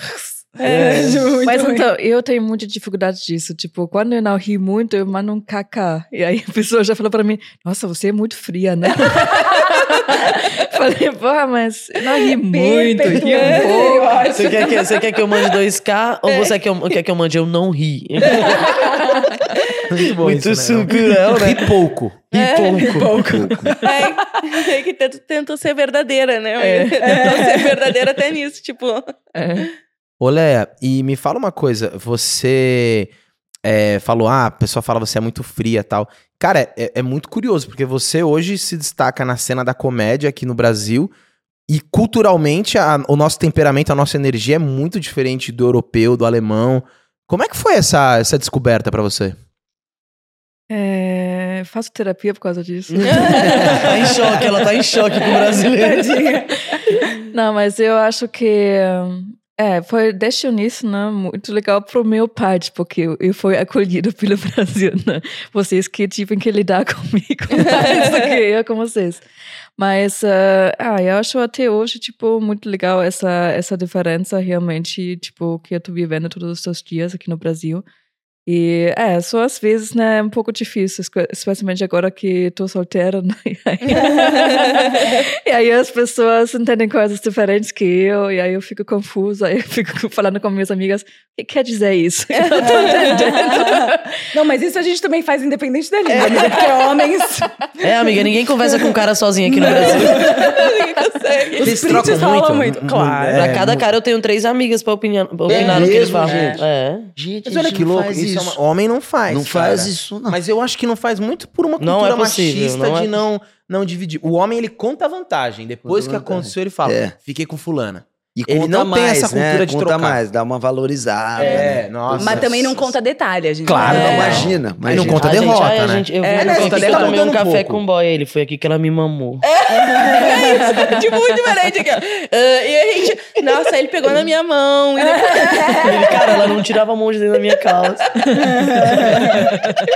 É, [LAUGHS] muito
Mas
ruim.
então, eu tenho muita dificuldade disso. Tipo, quando eu não ri muito, eu mando um kkk. E aí a pessoa já falou pra mim, nossa, você é muito fria, né? [LAUGHS] Falei, porra, mas eu não ri muito, ri um pouco.
Você quer, que, você quer que eu mande 2K ou você quer que eu, quer que eu mande eu não ri? [LAUGHS]
Muito bom
Muito
isso, né?
sucurão, né?
Ri pouco.
E pouco.
É, é que tentou, tentou ser verdadeira, né? Tentou ser verdadeira até nisso, tipo.
É.
Ô, Léa, e me fala uma coisa. Você é, falou, ah, a pessoa fala você é muito fria e tal. Cara, é, é muito curioso, porque você hoje se destaca na cena da comédia aqui no Brasil. E culturalmente, a- o nosso temperamento, a nossa energia é muito diferente do europeu, do alemão. Como é que foi essa, essa descoberta pra você?
É, faço terapia por causa disso. [LAUGHS]
tá em choque, ela tá em choque com o brasileiro.
Não, mas eu acho que é, foi o início, né, muito legal pro meu parte, porque eu, eu fui acolhido pelo [LAUGHS] Brasil, né? Vocês que tiveram que lidar [LAUGHS] comigo mais do que eu com vocês. Mas eh, ah, eu acho até hoje tipo muito legal essa essa diferença realmente, tipo, que eu tô vivendo todos os dias aqui no Brasil. E é, só às vezes, né, é um pouco difícil, espe- especialmente agora que tô solteira, [LAUGHS] né? E aí, e aí as pessoas entendem coisas diferentes que eu, e aí eu fico confusa, [LAUGHS] aí eu fico falando com minhas amigas, o que quer dizer isso? [LAUGHS] Eu não tô entendendo.
Não, mas isso a gente também faz independente da língua, amiga, porque homens.
É, amiga, ninguém conversa com um cara sozinho aqui no Brasil.
Ninguém consegue.
Os
Vocês
prints
trocam muito?
muito, claro.
Pra cada cara eu tenho três amigas pra opinar, pra opinar no que eles
mesmo,
falam.
gente?
É.
Gente,
Mas olha que louco. Isso é
isso.
uma- Homem não faz.
Não
cara.
faz isso, não.
Mas eu acho que não faz muito por uma
Não
cultura
é possível,
machista
não é
de não, não dividir. O homem, ele conta a vantagem. Depois
Conta
que
vantagem.
aconteceu, ele fala,
É.
fiquei com fulana.
E
Ele
conta
não tem
mais,
essa cultura
né?
de
conta
trocar.
mais, dá uma valorizada.
É,
né?
nossa.
Mas também não conta detalhe, a gente.
Claro,
Não,
não,
imagina, imagina.
não conta
A gente-
derrota,
a
né?
gente- eu
É,
vi
né, conta
eu tomei um
um
café
pouco.
com o boy. Ele foi aqui que ela me mamou.
É isso, tipo, muito diferente aqui, ó. Ah, e a gente, nossa, ele pegou na minha mão. E depois,
Ele, cara, ela não tirava a mão de dentro da minha calça.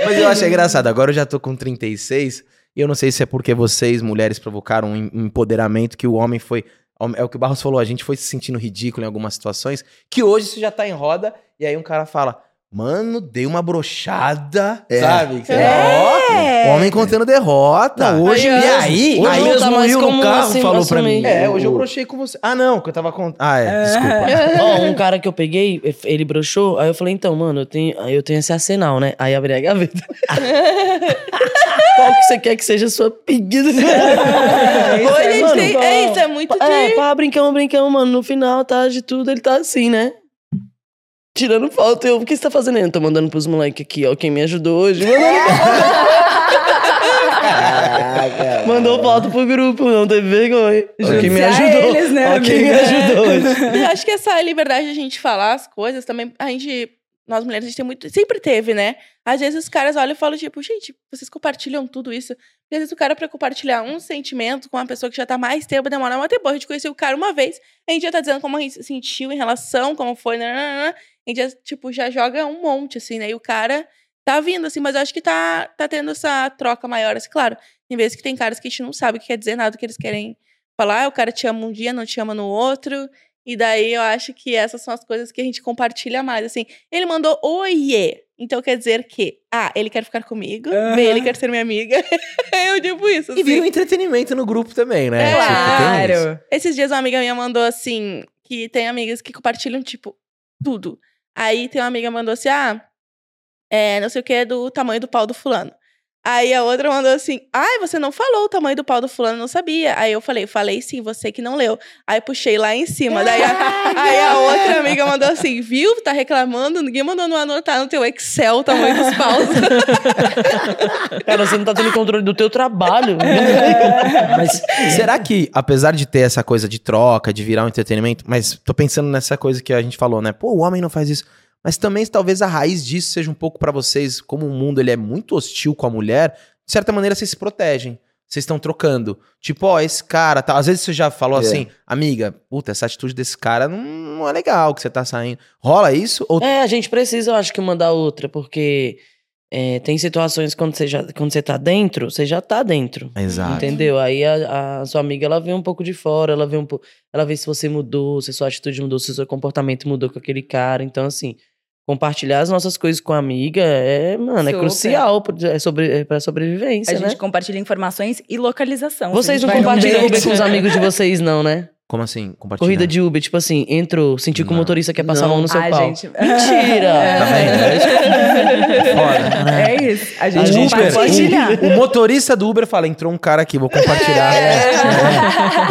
Mas eu acho engraçado. Agora eu já tô com 36. E eu não sei se é porque vocês, mulheres, provocaram um um empoderamento que o homem foi. É o que o Barros falou, a gente foi se sentindo ridículo em algumas situações. Que hoje isso já tá em roda. E aí um cara fala. Mano, dei uma brochada,
É.
sabe? Que
É.
ó, homem contando derrota.
Não, hoje
e
mesmo.
aí,
Hoje
aí
não
mesmo
tá
o
mais
Will no carro
assim,
falou pra mim.
É, hoje eu
O-
brochei com você. Ah, não, que eu tava contando. Ah, é, desculpa. [LAUGHS]
Ó, um cara que eu peguei, ele broxou, aí eu falei, então, mano, eu tenho, aí eu tenho esse arsenal, né? Aí abri a gaveta. [LAUGHS] Qual que você quer que seja a sua pedida? [LAUGHS]
Oi, gente,
mano,
tem- é isso, é muito
É,
de...
pá, brincamos, brincamos, mano. No final, tá, de tudo, ele tá assim, né? Tirando foto, eu, o que você tá fazendo? Eu tô mandando pros moleques aqui, ó, quem me ajudou hoje.
Caraca.
Mandou foto pro grupo, não teve vergonha. Ó, quem me ajudou.
eles, né,
ó, quem me ajudou hoje.
Eu acho que essa liberdade de a gente falar as coisas também, a gente, nós mulheres, a gente tem muito, sempre teve, né? Às vezes os caras olham e falam, tipo, gente, vocês compartilham tudo isso. E às vezes o cara, pra compartilhar um sentimento com uma pessoa que já tá mais tempo, demora mais tempo. A gente conheceu o cara uma vez, a gente já tá dizendo como a gente se sentiu em relação, como foi, nananana. A gente já, tipo, já joga um monte, assim, né? E o cara tá vindo, assim, mas eu acho que tá, tá tendo essa troca maior, assim, claro. Tem vezes que tem caras que a gente não sabe o que quer dizer nada que eles querem falar, o cara te ama um dia, não te ama no outro. E daí eu acho que essas são as coisas que a gente compartilha mais. Assim, ele mandou oiê. Então quer dizer que A, ele quer ficar comigo. B, ele quer ser minha amiga. [LAUGHS] eu digo isso.
E vira um
Assim.
entretenimento no grupo também, né?
É,
Tipo.
Claro.
Esses dias uma amiga minha mandou assim: que tem amigas que compartilham, tipo, tudo. Aí tem uma amiga mandou assim: ah, é, não sei o que, do tamanho do pau do fulano. Aí a outra mandou assim: Ai, você não falou o tamanho do pau do fulano, não sabia. Aí eu falei, falei sim, você que não leu. Aí puxei lá em cima. Daí a, [LAUGHS] aí a outra amiga mandou assim: viu? Tá reclamando? Ninguém mandou não anotar no teu Excel o tamanho dos paus. [LAUGHS]
Cara, você não tá tendo controle do teu trabalho.
Mas será que, apesar de ter essa coisa de troca, de virar um entretenimento, mas tô pensando nessa coisa que a gente falou, né? Pô, o homem não faz isso. Mas também talvez a raiz disso seja um pouco pra vocês, como o mundo ele é muito hostil com a mulher, de certa maneira vocês se protegem. Vocês estão trocando. Tipo, ó, esse cara, tá. Às vezes você já falou
É.
assim, amiga, puta, essa atitude desse cara não, não é legal que você tá saindo. Rola isso? Ou
É, a gente precisa, eu acho que uma da outra, porque é, tem situações quando você, já, quando você tá dentro, você já tá dentro.
Exato.
Entendeu? Aí a, a sua amiga, ela vê um pouco de fora, ela vê um pouco. Ela vê se você mudou, se sua atitude mudou, se seu comportamento mudou com aquele cara. Então, assim, compartilhar as nossas coisas com a amiga é, mano, é
Super.
crucial pro- é sobre, é pra sobrevivência,
A gente
né?
compartilha informações e localização.
Vocês não
gente
compartilham Uber com os amigos de vocês, não, né?
Como assim? Compartilhar.
Corrida de Uber, tipo assim, entrou, sentiu que o motorista quer passar a
Não.
mão no seu
Ai,
pau.
gente. [LAUGHS]
Mentira! [LAUGHS]
Tá? É isso que eu- [LAUGHS] Foda.
É isso. A gente
gente
Uber,
compartilha.
o, o motorista do Uber fala, entrou um cara aqui, vou compartilhar. É,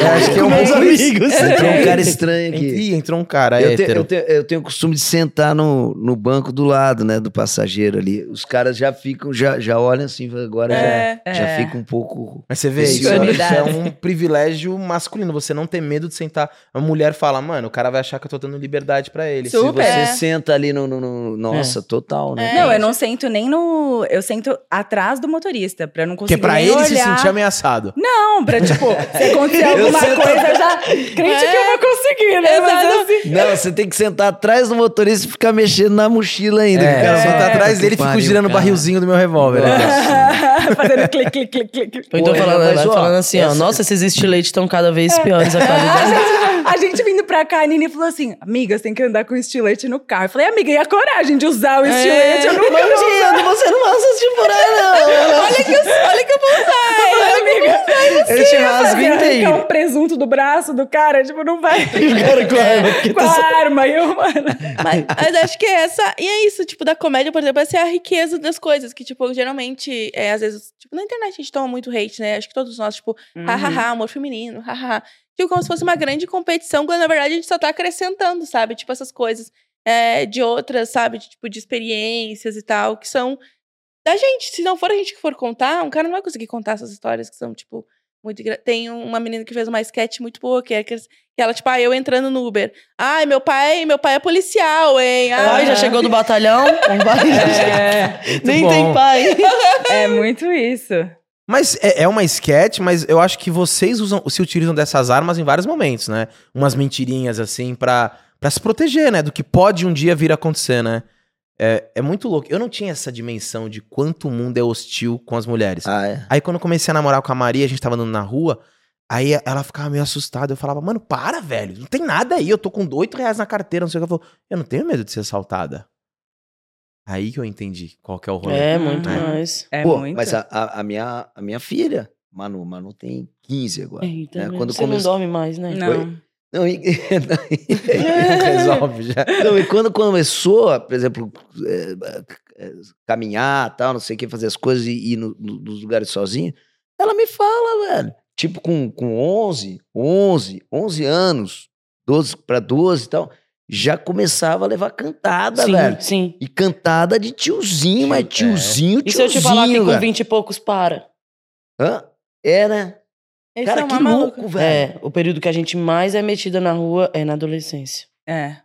é, acho que é um
meus
motorista-
amigos.
Entrou um cara estranho aqui.
Ih, entrou um cara
Eu, te-
hétero.
eu, te- eu tenho o costume de sentar no, no banco do lado, né, do passageiro ali. Os caras já ficam, já, já olham assim, agora
É,
já, já
é.
fica um pouco.
Mas você vê, isso, é- isso é um privilégio masculino. Você não ter medo de sentar. A mulher fala, mano, o cara vai achar que eu tô dando liberdade pra ele.
Su- Super.
Se você
É.
senta ali no. no- no- nossa, total, né?
É.
Não, eu não sento nem no. Eu sento atrás do motorista, pra não
Que
conseguir.
é pra
nem
ele se
olhar.
sentir ameaçado.
Não, pra tipo, [LAUGHS] se acontecer
Eu
alguma
sento-
coisa, eu já. Crente que eu vou conseguir, né? Mas
Exato.
assim.
Não, você tem que sentar atrás do motorista e ficar mexendo na mochila ainda.
É,
O cara
senta
fala,
atrás
"Puta
dele e
que
fico girando o
cara."
barrilzinho do meu revólver. [LAUGHS]
Fazendo clique, clique, clique, clique.
Ou então
Pô,
falando, falando assim, ó, nossa, esses estiletes estão cada vez piores a [LAUGHS] [LAUGHS]
A gente, a gente vindo pra cá, a Nini falou assim: Amiga, você tem que andar com estilete no carro. Eu falei, amiga, e a coragem de usar o estilete? Eu nunca vou usar.
você não vai assistir por aí, não.
Olha que, eu- olha que eu vou usar.
Olha, amiga,
Ele te rasga inteiro.
um presunto do braço do cara, tipo, não vai. [LAUGHS]
cara com a arma, porque
com
tá
a arma. E eu, mano.
Mas, mas acho que é essa. E é isso, tipo, da comédia, por exemplo, essa é a riqueza das coisas. Que, tipo, geralmente, é, às vezes, tipo, na internet a gente toma muito hate, né? Acho que todos nós, tipo,
Uhum.
hahaha, amor feminino, hahaha. Tipo, como se fosse uma grande competição, quando na verdade a gente só tá acrescentando, sabe? Tipo, essas coisas é, de outras, sabe? De, tipo, de experiências e tal, que são da gente. Se não for a gente que for contar, um cara não vai conseguir contar essas histórias que são, tipo, muito. Tem uma menina que fez uma sketch muito boa, que é que que ela, tipo, ah, eu entrando no Uber. Ai, meu pai, meu pai é policial, hein?
Ai, já
Ah,
chegou do batalhão? [LAUGHS]
É,
Nem
bom.
tem pai.
é muito isso.
Mas é, é uma sketch, mas eu acho que vocês usam, se utilizam dessas armas em vários momentos, né? Umas mentirinhas assim pra, pra se proteger, né? Do que pode um dia vir a acontecer, né? É, é muito louco. Eu não tinha essa dimensão de quanto o mundo é hostil com as mulheres.
Ah, é.
Aí quando eu comecei a namorar com a Maria, a gente tava andando na rua, aí ela ficava meio assustada. Eu falava, mano, para, velho. Não tem nada aí. Eu tô com oito reais na carteira, não sei o que. Ela falou, eu não tenho medo de ser assaltada. Aí que eu entendi qual que é o rolê.
É, muito
É.
mais.
É
Pô,
muito.
mas a, a, a minha, a minha filha, Manu, Manu tem 15 agora.
Eita,
né? Quando
você
começou-
não dorme mais, né?
Não.
Não, e, [LAUGHS]
Não resolve já. [LAUGHS]
não, e quando começou, por exemplo, é, é, caminhar, tal, não sei o que, fazer as coisas e ir no- no- nos lugares sozinha, ela me fala, velho. Tipo, com, com 11, 11, 11 anos, 12 para 12 e tal, já começava a levar cantada,
sim,
velho.
sim.
E cantada de tiozinho, mas tiozinho,
E se eu
tiozinho,
te falar que com
velho.
20 e poucos para?
Hã? É, né?
Esse
Cara,
é
que
maluca.
louco, velho.
É, o período que a gente mais é metida na rua é na adolescência.
É.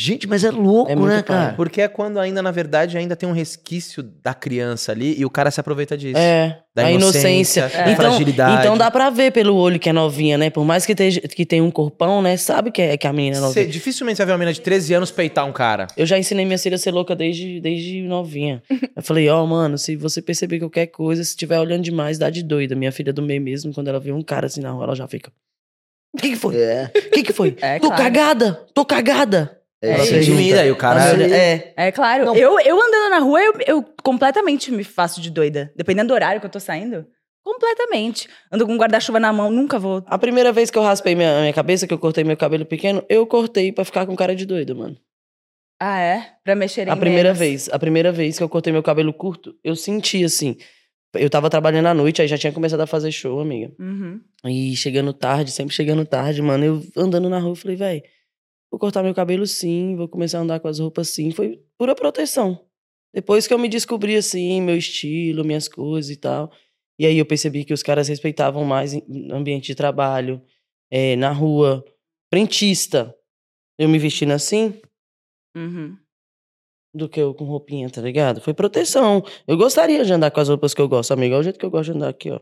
Gente, mas é louco,
É
né,
pai.
cara?
Porque é quando ainda, na verdade, ainda tem um resquício da criança ali e o cara se aproveita disso.
É,
Da
a
inocência,
inocência.
da
Então,
fragilidade.
então dá pra ver pelo olho que é novinha, né? Por mais que, esteja, que tenha um corpão, né? Sabe que, é, que a menina é
Cê,
novinha.
dificilmente você vai ver uma menina de 13 anos peitar um cara.
Eu já ensinei minha filha a ser louca desde, desde novinha. [LAUGHS] Eu falei, ó, mano, se você perceber qualquer coisa, se estiver olhando demais, dá de doida. Minha filha do meio mesmo, quando ela vê um cara assim na rua, ela já fica. O que que foi?
É.
O que que foi?
É,
tô
claro.
cagada! Tô cagada!
É,
Ela
isso
se
aí.
intimida e o cara.
É.
É claro.
Não.
Eu, eu andando na rua, eu, eu completamente me faço de doida. Dependendo do horário que eu tô saindo. Completamente. Ando com um guarda-chuva na mão, nunca vou.
A primeira vez que eu raspei minha, minha cabeça, que eu cortei meu cabelo pequeno, eu cortei pra ficar com cara de doido, mano.
Ah, é? Pra mexer em
A primeira
menos.
vez, a primeira vez que eu cortei meu cabelo curto, eu senti assim. Eu tava trabalhando à noite, aí já tinha começado a fazer show, amiga.
Uhum.
E chegando tarde, sempre chegando tarde, mano, eu andando na rua, eu falei, velho, vou cortar meu cabelo sim, vou começar a andar com as roupas sim. Foi pura proteção. Depois que eu me descobri assim, meu estilo, minhas coisas e tal. E aí eu percebi que os caras respeitavam mais no ambiente de trabalho, eh, na rua. Frentista. Eu me vestindo assim
Uhum.
do que eu com roupinha, tá ligado? Foi proteção. Eu gostaria de andar com as roupas que eu gosto, amigo. É o jeito que eu gosto de andar aqui, ó.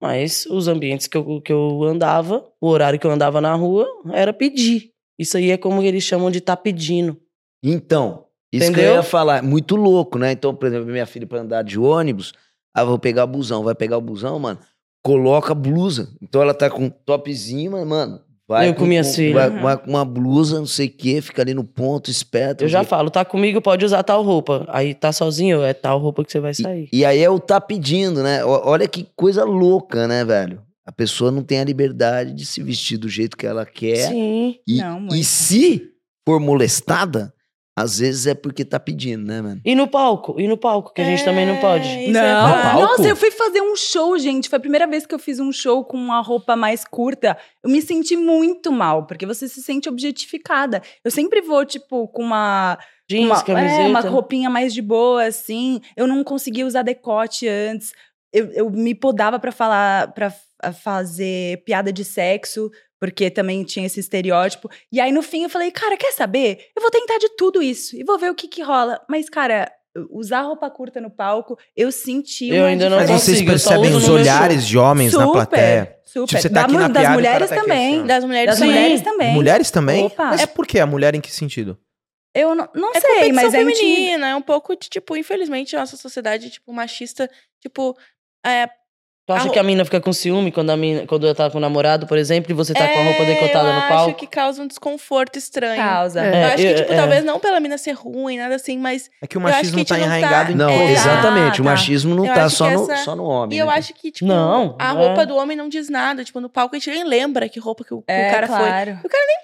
Mas os ambientes que eu, que eu andava, o horário que eu andava na rua, era pedir. Isso aí é como eles chamam de tá pedindo.
Então, isso que eu
Entendeu?
ia falar, muito louco, né? Então, por exemplo, minha filha para andar de ônibus, ah, vou pegar o busão, vai pegar o busão, mano, coloca a blusa. Então ela tá com um topzinho, mas, mano, vai
Eu com minhas filhas.
Vai, vai com uma blusa, não sei o quê, fica ali no ponto, esperto.
Eu já falo, tá comigo, pode usar tal roupa. Aí tá sozinho, é tal roupa que você vai sair.
E aí é o tá pedindo, né? Olha que coisa louca, né, velho? A pessoa não tem a liberdade de se vestir do jeito que ela quer.
Sim.
E,
Não,
e se for molestada, às vezes é porque tá pedindo, né, mano?
E no palco? E no palco, que a gente também não
É,
pode.
Não,
palco?
nossa, eu fui fazer um show, gente. Foi a primeira vez que eu fiz um show com uma roupa mais curta. Eu me senti muito mal, porque você se sente objetificada. Eu sempre vou, tipo, com uma.
Jeans,
uma,
camiseta.
é, uma roupinha mais de boa, assim. Eu não conseguia usar decote antes. Eu, eu me podava pra falar, para fazer piada de sexo, porque também tinha esse estereótipo. E aí, no fim, eu falei, cara, quer saber? Eu vou tentar de tudo isso e vou ver o que que rola. Mas, cara, usar roupa curta no palco, eu senti
Eu
uma
ainda não
Mas vocês
consigo, eu só
percebem
uso
os
no meu
olhares de homens na plateia?
Super.
Tipo, você tá
Da
aqui
mu-
na
das
piada, o
mulheres
cara tá aqui
também.
assim, ó.
Das mulheres
Das
também.
mulheres também.
Mulheres também?
Opa.
Mas por que? A mulher em que sentido?
Eu não, não
É
sei,
competição
mas é intimida-
feminina, é um pouco de, tipo, infelizmente, a nossa sociedade, tipo, machista, tipo, é,
Tu acha
A
que a mina fica com ciúme quando, a mina, quando ela tá com o namorado, por exemplo, e você tá com a roupa
é,
decotada
eu
no
acho
palco?
que causa um desconforto estranho.
causa.
É.
Eu acho que,
eu-
tipo,
é.
talvez não pela mina ser ruim, nada assim, mas
É que o
Eu acho
machismo
que a
tá
gente não tá-
enraizado em
Não,
É.
todos.
exatamente.
Ah,
O
tá.
machismo não
Eu
tá
acho
só
que
no,
essa-
só no homem.
E eu
né?
acho que, tipo,
Não,
a
é.
roupa do homem não diz nada. Tipo, no palco a gente nem lembra que roupa que o, que
É,
o cara foi.
claro.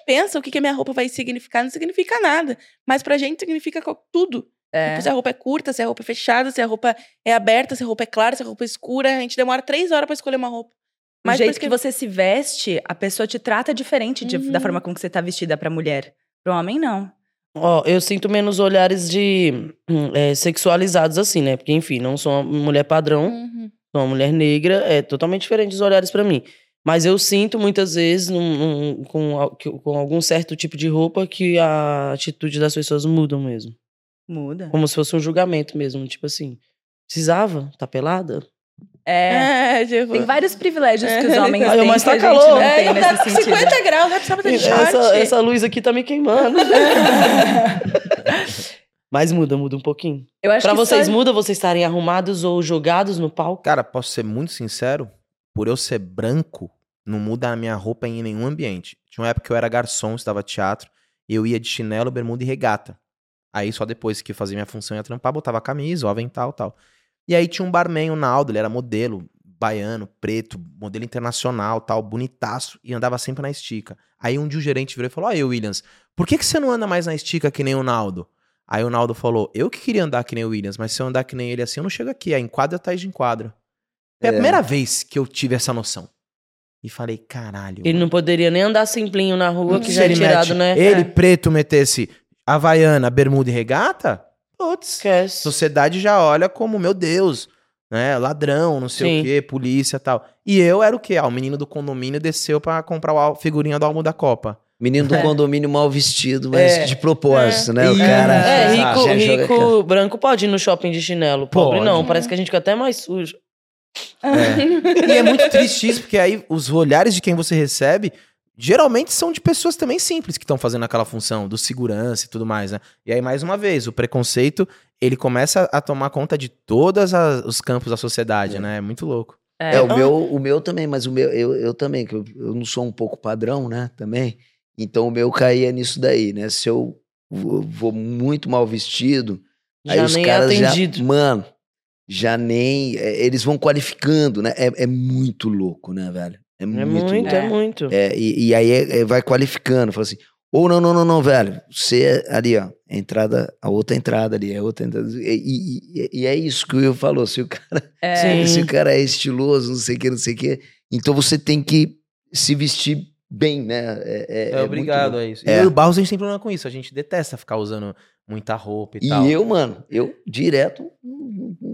Pensa o que, que a minha roupa vai significar, não significa nada. Mas pra gente significa tudo.
É.
Tipo, se a roupa é curta, se a roupa é fechada, se a roupa é aberta, se a roupa é clara, se a roupa é escura. A gente demora três horas pra escolher uma roupa.
O
por
jeito
isso
que você se veste, a pessoa te trata diferente de-
Uhum.
da forma como que você tá vestida pra mulher. Pro homem, não.
Ó, eu sinto menos olhares de é, sexualizados assim, né? Porque, enfim, não sou uma mulher padrão,
Uhum.
sou uma mulher negra, é totalmente diferente os olhares pra mim. Mas eu sinto muitas vezes, num- num- com, com algum certo tipo de roupa, que a atitude das pessoas mudam mesmo.
Muda.
Como se fosse um julgamento mesmo. Tipo assim, precisava? Tá pelada?
É.
É, tipo...
Tem vários privilégios que os
É.
homens têm
mas
que
tá
a gente
calor.
não
É,
tem
tá
nesse
com
sentido.
50 graus, fazer de short.
Essa, essa luz aqui tá me queimando. [LAUGHS] Mas muda, muda um pouquinho.
Eu acho
Pra
que
vocês,
só...
muda vocês estarem arrumados ou jogados no palco?
Cara, posso ser muito sincero? Por eu ser branco, não muda a minha roupa em nenhum ambiente. Tinha uma época que eu era garçom, estava teatro, e eu ia de chinelo, bermuda e regata. Aí só depois que eu fazia minha função ia trampar, botava camisa, o avental tal. E aí tinha um barman, o Naldo, ele era modelo, baiano, preto, modelo internacional, tal, bonitaço, e andava sempre na estica. Aí um dia o gerente virou e falou: aí, Williams, por que, que você não anda mais na estica que nem o Naldo? Aí o Naldo falou: Eu que queria andar que nem o Williams, mas se eu andar que nem ele assim, eu não chego aqui. A enquadra atrás de enquadro. Foi a
É.
primeira vez que eu tive essa noção. E falei, caralho.
Ele não poderia nem andar simplinho na rua, que
se
já é tirado,
mete-
né?
Ele
É.
preto metesse Havaiana, bermuda e regata? Putz.
Esquece.
Sociedade já olha como, meu Deus, né? Ladrão, não sei
Sim.
o quê, polícia e tal. E eu era o quê? Ah, o menino do condomínio desceu pra comprar o al- figurinha do álbum da Copa.
Menino do
É.
condomínio mal vestido, mas
É.
de propósito, né? O cara.
É,
Ah,
rico, rico branco pode ir no shopping de chinelo. Pobre
Pode.
não, parece que a gente fica até mais sujo.
E é muito triste isso, porque aí os olhares de quem você recebe geralmente são de pessoas também simples que estão fazendo aquela função do segurança e tudo mais, né? E aí, mais uma vez, o preconceito, ele começa a tomar conta de todos os campos da sociedade, né? É muito louco.
É, o meu, o meu também, mas o meu, eu, eu também, que eu, eu não sou um pouco padrão, né? Também. Então o meu caía nisso daí, né? Se eu vou, vou muito mal vestido, aí
Já
os
nem é
caras
atendido.
já. Mano, já nem. é, eles vão qualificando, né? É, é muito louco, né, velho? É
É
muito,
muito,
louco.
é muito.
É, e, e aí é- é- vai qualificando. Fala assim: Ou não, não, não, não, velho. Você é ali, ó. a Entrada, a outra entrada ali, a outra entrada. E, e- e- e é isso que o Will falou. Se o cara,
É, [LAUGHS]
se o cara é estiloso, não sei o que, não sei o que. Então você tem que se vestir bem, né? É, é-
É,
é muito
obrigado a isso.
É.
E o Barros a gente tem problema com isso. A gente detesta ficar usando muita roupa e,
E
tal.
eu, mano, eu direto.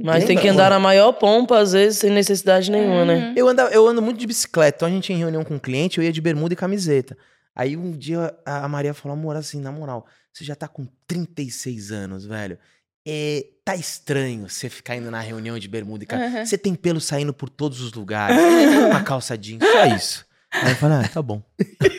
Mas tem que andar na maior pompa, às vezes, sem necessidade nenhuma, né?
Uhum.
Eu ando, eu ando muito de bicicleta. Então a gente ia em reunião com um cliente, eu ia de bermuda e camiseta. Aí um dia a a Maria falou, amor, assim, na moral, você já tá com 36 anos, velho. É, tá estranho você ficar indo na reunião de bermuda e camiseta.
Uhum.
Você tem pelo saindo por todos os lugares. [LAUGHS] uma calça jeans, só isso. Aí eu falei, ah, tá bom.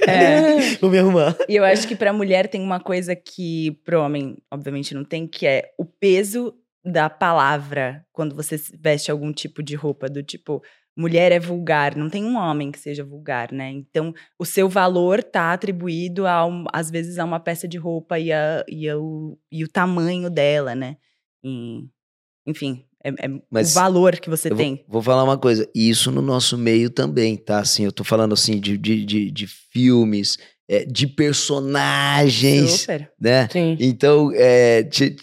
é. [LAUGHS]
Vou me arrumar.
E eu acho que pra mulher tem uma coisa que pro homem, obviamente, não tem, que é o peso da palavra quando você veste algum tipo de roupa, do tipo, mulher é vulgar. Não tem um homem que seja vulgar, né? Então, o seu valor tá atribuído, a às vezes, a uma peça de roupa e, a, e, a- o, e o tamanho dela, né? E, enfim, é, é
Mas
o valor que você
Eu vou,
tem.
vou falar uma coisa, isso no nosso meio também, tá? Assim, eu tô falando assim de, de, de, de filmes, é, de personagens,
Super.
né?
Sim.
Então, é, te-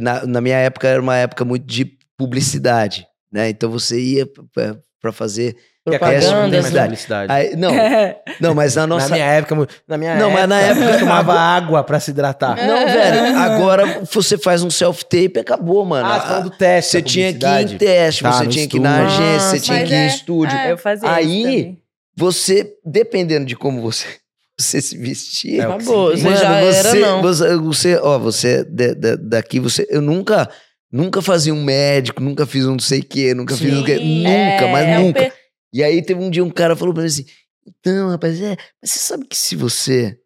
na, na minha época era uma época muito de publicidade, né? Então você ia pra- pra fazer.
Propaganda,
mais
né?
publicidade.
Aí- não, [LAUGHS] não, mas na nossa.
Na minha época, na minha
Não, mas na época-
eu tomava água pra se hidratar.
Não, velho, agora você faz um self-tape e acabou, mano.
Ah,
A-
você falando do teste.
você tinha que ir em teste,
Tá,
você tinha que ir na agência, você
Nossa,
tinha
mas
que ir em
é-
estúdio.
é.
Eu fazia
Aí-. Você, dependendo de como você, [LAUGHS] você se vestir,
É que
Acabou.
se
Você
Mano,
já era,
você,
não.
Você, você, ó, você da- da- daqui, você, eu nunca, nunca fazia um médico, nunca fiz um não sei o quê, nunca fiz um quê,
Sim,
nunca,
é,
mas
É
nunca.
pe-
E aí teve um dia um cara falou pra mim assim, então, rapaz, é, mas você sabe que se você,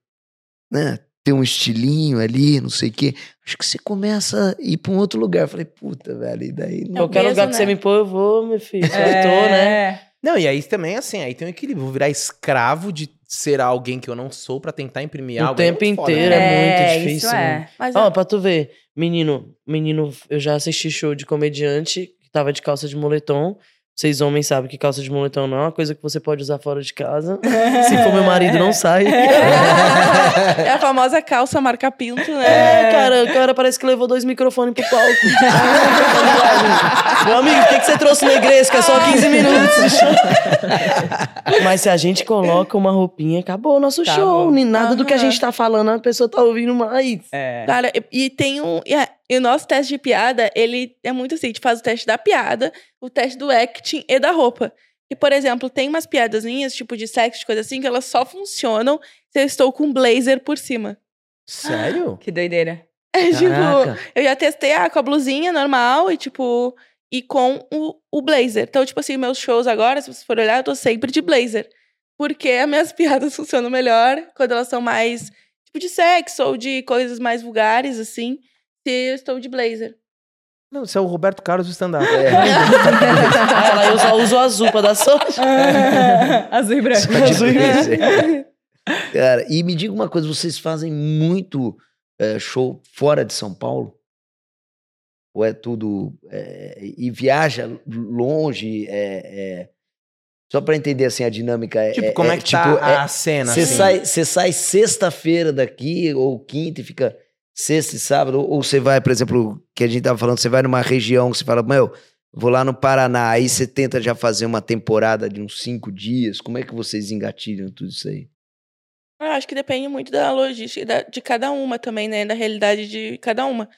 né, tem um estilinho ali, não sei o quê, acho que você começa a ir pra um outro lugar. Eu falei, puta, velho, e daí...
É o
Qualquer
peso,
lugar que
né?
você me pôr, eu vou, meu filho. Eu tô, né?
Não, e aí também, assim, aí tem um equilíbrio. Vou virar escravo de ser alguém que eu não sou pra tentar imprimir
O
algo.
tempo
é muito foda,
inteiro
né?
é muito
É,
difícil,
Isso
né?
é.
Mas
Ó,
é-
pra tu ver, menino, menino, eu já assisti show de comediante que tava de calça de moletom. Vocês homens sabem que calça de moletom não é uma coisa que você pode usar fora de casa. [LAUGHS] Se for meu marido, não sai.
é [LAUGHS] a famosa calça marca-pinto, né?
É, cara, o cara parece que levou dois microfones pro palco. Meu amigo, por que, que você trouxe na igreja? Que é só 15 minutos. Mas se a gente coloca uma roupinha, acabou o nosso
Acabou.
show. Nem nada do que a gente tá falando, a pessoa tá ouvindo mais.
É.
Cara, e, e tem um. E, é, e o nosso teste de piada, ele é muito assim: a gente faz o teste da piada, o teste do acting e da roupa. E, por exemplo, tem umas piadas minhas, tipo de sexo, de coisa assim, que elas só funcionam se eu estou com um blazer por cima.
Sério? [GASPS]
Que doideira. [LAUGHS]
É tipo, eu já testei ah, com a blusinha normal e, tipo, e com o, o blazer. Então, tipo assim, meus shows agora, se você for olhar, eu tô sempre de blazer. Porque as minhas [LAUGHS] piadas funcionam melhor quando elas são mais, tipo, de sexo ou de coisas mais vulgares, assim, se eu estou de blazer.
Não, você é o Roberto Carlos do stand-up. [LAUGHS]
Ah, ela eu só uso azul pra dar sorte. [LAUGHS]
Azul e branco.
Azul e branco. Cara, e me diga uma coisa, vocês fazem muito é, show fora de São Paulo? Ou é tudo. é, e viaja longe? é, é, só pra entender assim a dinâmica. é-
Tipo, como é, que
tipo,
tá
é-
a cena?
Você
assim?
sai, você sai sexta-feira daqui, ou quinta, e fica sexta e sábado, ou você vai, por exemplo, que a gente tava falando, você vai numa região que você fala, meu, vou lá no Paraná, aí você tenta já fazer uma temporada de uns cinco dias. Como é que vocês engatilham tudo isso aí?
Eu acho que depende muito da logística de cada uma também, né? Da realidade de cada uma.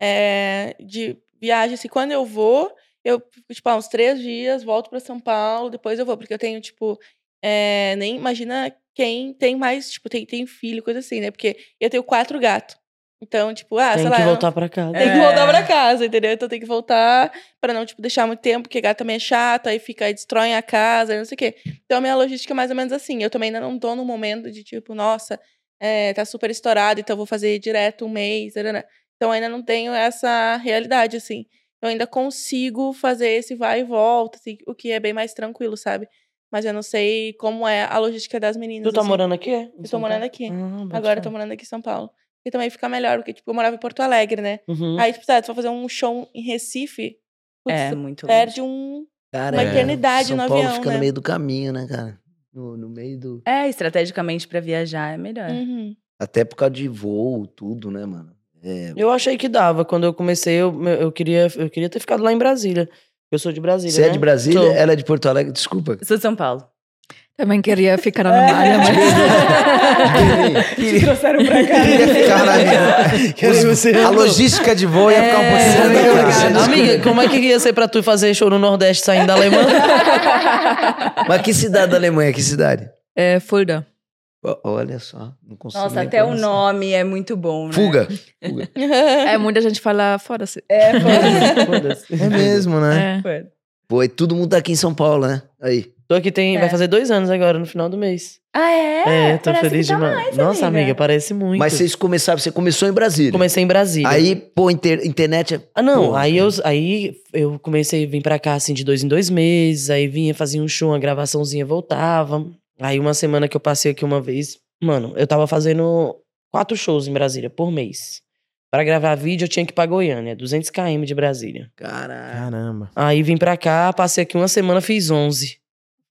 É, de viagem, assim, quando eu vou, eu fico, tipo, há uns três dias, volto pra São Paulo, depois eu vou, porque eu tenho, tipo, é, nem imagina quem tem mais, tipo, tem, tem filho, coisa assim, né? Porque eu tenho quatro gatos. Então, tipo, ah,
Tem
sei
que
lá.
voltar pra casa.
Tem que
É.
voltar pra casa, entendeu? Então tem que voltar pra não, tipo, deixar muito tempo, porque gato também é chato, aí fica, aí destroem a casa, não sei o quê. Então a minha logística é mais ou menos assim. Eu também ainda não tô no momento de, tipo, nossa, é, tá super estourado, então eu vou fazer direto um mês. tarará. Então ainda não tenho essa realidade, assim. Eu ainda consigo fazer esse vai e volta, assim, o que é bem mais tranquilo, sabe? Mas eu não sei como é a logística das meninas.
Tu tá
assim.
morando aqui? é?
Eu tô morando aqui.
Ah,
Agora eu tô morando aqui em São Paulo. E também fica melhor, porque, tipo, eu morava em Porto Alegre, né?
Uhum.
Aí, tipo, sabe, se for fazer um show em Recife, putz,
É, muito
perde um.
Cara,
Uma
é,
eternidade
São
no
Paulo
avião,
fica
né?
no meio do caminho, né, cara? No, no meio do.
É, estrategicamente pra viajar é melhor.
Uhum.
Até por causa de voo, tudo, né, mano? É,
Eu achei que dava. Quando eu comecei, eu, eu, queria, eu queria ter ficado lá em Brasília. Eu sou de Brasília.
você é
né?
de Brasília?
Sou.
Ela é de Porto Alegre? Desculpa.
Sou de São Paulo.
Também queria ficar na [LAUGHS] Alemanha, mas...
Te trouxeram pra cá.
Queria ficar na minha. A logística de voo ia ficar um pouquinho
É.
Amiga, como é que ia ser pra tu fazer show no Nordeste saindo da Alemanha? [LAUGHS]
Mas que cidade da Alemanha? Que cidade?
É, Fulda.
Olha só, não consigo
Nossa, até o nome é muito bom, né?
Fuga. Fuga. [LAUGHS]
É, muita gente fala, foda-se.
É, foda-se.
É mesmo, né?
É.
Pô, e todo mundo tá aqui em São Paulo, né? Aí.
Tô aqui tem.
É.
Vai fazer dois anos agora, no final do mês.
Ah, é?
É, tô
Parece
feliz
que tá
demais.
mais,
Nossa, amiga.
amiga,
parece muito.
Mas vocês começaram, você começou em Brasília.
Comecei em Brasília.
Aí, pô, inter- internet é.
Ah, não.
Pô,
aí, eu, aí eu comecei a vir pra cá, assim, de dois em dois meses. Aí vinha, fazia um show, uma gravaçãozinha, voltava. Aí uma semana que eu passei aqui uma vez, mano, eu tava fazendo quatro shows em Brasília por mês. Pra gravar vídeo, eu tinha que ir pra Goiânia, 200 km de Brasília.
Caralho.
Caramba.
Aí vim pra cá, passei aqui uma semana, fiz 11.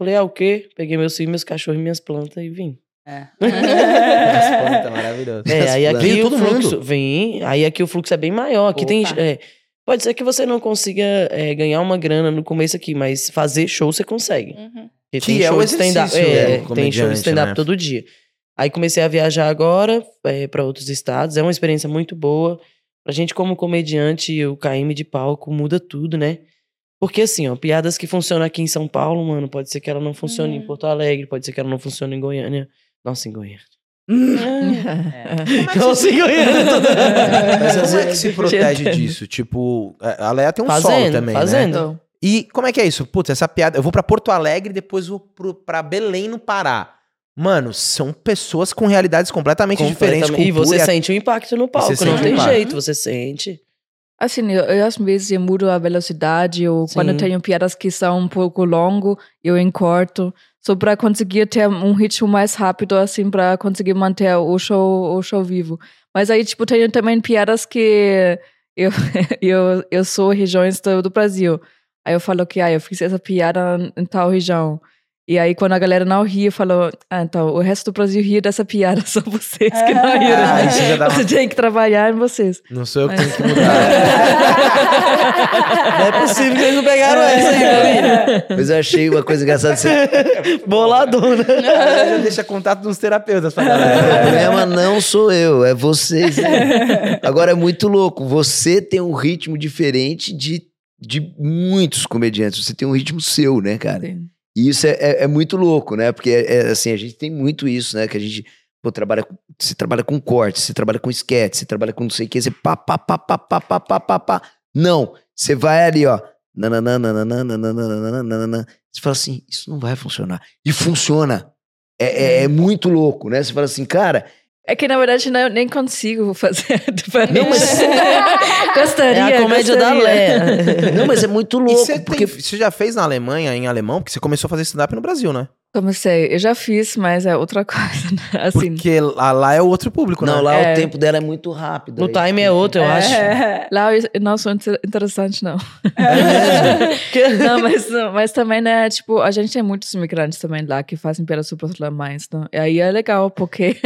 Falei, ah, o quê? Peguei meus filhos, meus cachorros e minhas plantas e vim.
É. [LAUGHS]
As plantas, maravilhoso.
É, aí aqui
Veio
o
todo
fluxo
mundo.
vem, aí aqui o fluxo é bem maior. Aqui tem,
Opa.
é, pode ser que você não consiga é, ganhar uma grana no começo aqui, mas fazer show você consegue.
Uhum.
Porque
Que
tem
é
show stand-up,
exercício,
é,
do
tem show de stand-up
né?
todo dia. Aí comecei a viajar agora é, para outros estados, é uma experiência muito boa. Pra gente como comediante, o KM de palco muda tudo, né? Porque assim, ó, piadas que funcionam aqui em São Paulo, mano, pode ser que ela não funcione em
Uhum.
Porto Alegre, pode ser que ela não funcione em Goiânia. Nossa, em Goiânia. [LAUGHS]
É.
Nossa, em Goiânia.
Mas [LAUGHS] como é que [LAUGHS] se protege disso? Tipo, a Leia tem um solo
Fazendo,
também, né?
fazendo.
Então,
E como é que é isso? Putz, essa piada. Eu vou pra Porto Alegre, depois vou pro, pra Belém, no Pará. Mano, são pessoas com realidades completamente diferentes.
Completamente. E você
cultura-
sente o impacto no palco, não tem
impacto.
jeito, você sente.
Assim, eu, eu às vezes eu mudo a velocidade, ou
Sim.
quando eu tenho piadas que são um pouco longo, eu encorto, só para conseguir ter um ritmo mais rápido, assim, para conseguir manter o show, o show vivo. Mas aí, tipo, tenho também piadas que eu, [LAUGHS] eu, eu sou regiões do, do Brasil. Aí eu falo que, ah, eu fiz essa piada em tal região. E aí, quando a galera não ri, eu falo, ah, então, o resto do Brasil ri dessa piada, [LAUGHS] só vocês que não riram.
Ah, isso já dá uma-
Você tem que trabalhar em vocês.
Não sou eu que tenho que mudar. [LAUGHS]
Não é possível que eles não pegaram essa aí.
Mas eu achei uma coisa engraçada. Você... [LAUGHS]
Boladona.
deixa contato dos terapeutas pra
O
galera.
problema não sou eu, é vocês. Agora é muito louco. Você tem um ritmo diferente de, de muitos comediantes. Você tem um ritmo seu, né, cara?
Sim.
E isso é, é- é muito louco, né? Porque é, é, assim, a gente tem muito isso, né? Que a gente pô, trabalha, você trabalha com corte, você trabalha com sketch, você trabalha com não sei o que, você pá, pá, pá, pá, pá, pá, pá, pá, pá. Não, você vai ali, ó. nananana, Você fala assim, isso não vai funcionar. E funciona. É, é- é muito louco, né? Você fala assim, cara,
É que na verdade eu nem consigo fazer. [LAUGHS]
Não, mas- [LAUGHS]
gostaria.
É a comédia da
gostaria.
Leia.
não, mas é muito
E
louco.
você,
porque
tem- você já fez na Alemanha, em alemão? Porque você começou a fazer stand-up no Brasil, né?
Comecei, eu já fiz, mas é outra [LAUGHS] coisa, né? Assim.
Porque lá, lá é outro público,
Não,
né?
lá
É.
o tempo dela é muito rápido.
No
aí.
time é outro, eu acho.
É. [LAUGHS]
Lá eu não sou inter- interessante, não.
Que- [LAUGHS]
não, mas, mas também, né, tipo, a gente tem muitos imigrantes também lá que fazem piadas sobre os alemães, né? E aí é legal, porque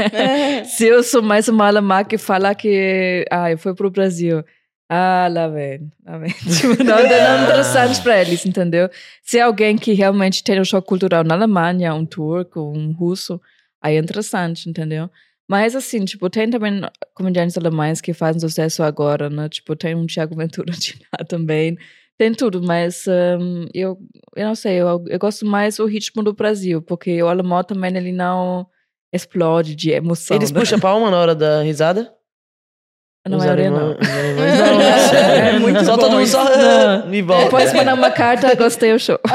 se eu sou mais uma alemã que fala que, ah, eu fui pro Brasil. Ah, lá vem, lá vem. [LAUGHS] Tipo, não, não é interessante pra eles, entendeu? Se é alguém que realmente tem um choque cultural na Alemanha, um turco, um russo, aí é interessante, entendeu? Mas assim, tipo, tem também comediantes alemães que fazem sucesso agora, né? Tipo, tem um Thiago Ventura [LAUGHS] de lá também. Tem tudo, mas hum, eu, eu não sei, eu, eu gosto mais do ritmo do Brasil, porque o alemão também ele não explode de emoção.
Eles
né?
puxam palma na hora da risada?
Na
Os
maioria
alemã-
não.
os alemães [LAUGHS] não?
É muito
Só
bom
todo mundo só
Não.
me volta.
Depois mandar uma carta, gostei do show. [LAUGHS]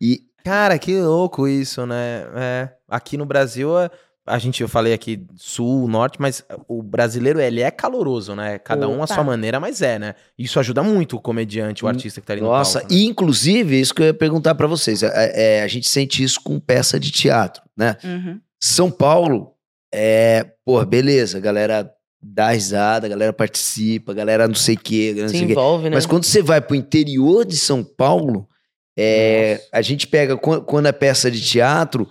E
Cara, que louco isso, né? É, aqui no Brasil, a- a gente, eu falei aqui sul, norte, mas o brasileiro, ele é caloroso, né? Cada um à
Opa.
sua maneira, mas é, né? Isso ajuda muito o comediante, o artista que tá ali no
Nossa,
palco. né?
e inclusive, isso que eu ia perguntar pra vocês. É, é, a gente sente isso com peça de teatro, né?
Uhum.
São Paulo, é, pô, beleza, galera dá risada, a galera participa, a galera não sei o quê,
Se
o quê.
envolve, né?
Mas quando você vai pro interior de São Paulo, é, a gente pega, quan- quando é peça de teatro,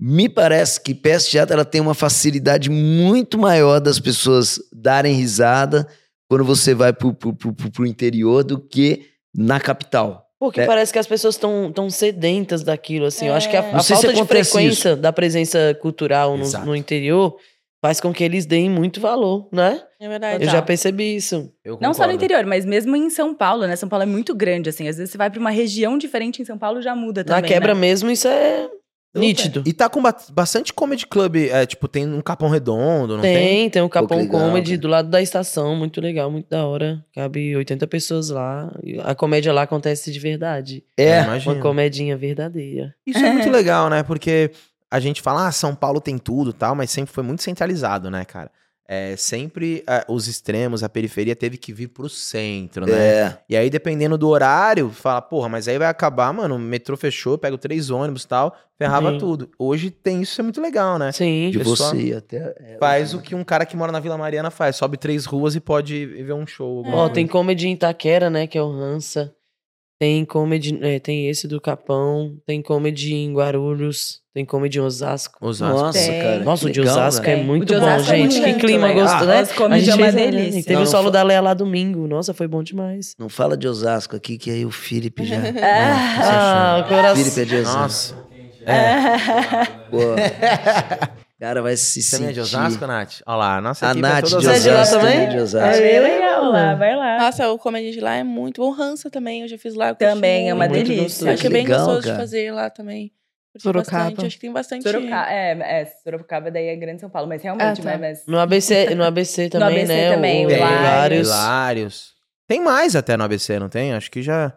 Me parece que peça de teatro ela tem uma facilidade muito maior das pessoas darem risada quando você vai pro, pro, pro, pro- interior do que na capital.
Porque
É.
parece que as pessoas estão tão sedentas daquilo, assim. Eu acho que a,
É.
a falta de frequência da presença cultural no, no interior faz com que eles deem muito valor, né?
É verdade.
Eu já percebi isso.
Eu
Não só no interior, mas mesmo em São Paulo, né? São Paulo é muito grande, assim. Às vezes você vai pra uma região diferente em São Paulo, já muda também,
Na quebra
né?
mesmo, isso é nítido.
E tá com ba- bastante comedy club, é, tipo, tem um Capão Redondo, não tem?
Tem, tem o Capão
legal,
Comedy
cara.
do lado da estação, muito legal, muito da hora. Cabe 80 pessoas lá. E A comédia lá acontece de verdade.
É,
imagina.
Uma comedinha verdadeira.
Isso é muito legal, né? Porque a gente fala, ah, São Paulo tem tudo e tal, mas sempre foi muito centralizado, né, cara? É, sempre ah, os extremos, a periferia teve que vir pro centro, né?
é.
E aí, dependendo do horário, fala, porra, mas aí vai acabar, mano, o metrô fechou, pego três ônibus e tal, ferrava
Sim.
tudo. Hoje tem isso, é muito legal, né?
Sim.
De você até. é,
Faz o que um cara que mora na Vila Mariana faz, sobe três ruas e pode ver um show.
Ó,
coisa.
tem comedy em Itaquera, né? Que é o Hansa. Tem comedy. é, tem esse do Capão. Tem comedy em Guarulhos. Tem comedy em Osasco.
Osasco.
Nossa,
Tem.
cara.
Nossa, o
que
de
legal,
Osasco
velho.
é muito bom,
Osasco é
gente. que
muito
clima
legal.
gostoso,
Ah,
né?
comedy
A
é
gente
uma
fez-
delícia.
Teve
Não,
o
não
solo
fa-
da Leia lá domingo. Nossa, foi bom demais.
Não fala de Osasco aqui, que aí o Felipe já. [LAUGHS]
Ah, o
O
coração.
Felipe é de Osasco.
Nossa.
Pô. O [LAUGHS] cara vai se
Você
sentir.
é de Osasco, Nath? Olha lá, nossa
A
equipe é
Nath
toda
de
Você é de lá
Osasco.
também?
de
É
Osasco.
bem legal lá, vai lá.
Nossa, o comedy de lá é muito bom. Rança também, eu já fiz lá.
Também é uma
muito.
Delícia.
gostoso.
Acho que é bem
Legal,
gostoso
cara.
de fazer lá também.
Sorocaba.
bastante, Acho que tem bastante.
Sorocaba, é, é, Sorocaba daí é Grande São Paulo, mas realmente,
Ah, tá.
né, mas
No ABC, no ABC [LAUGHS] também,
ABC
né?
também,
o.
Hilários.
Tem mais até no ABC, não tem? Acho que já.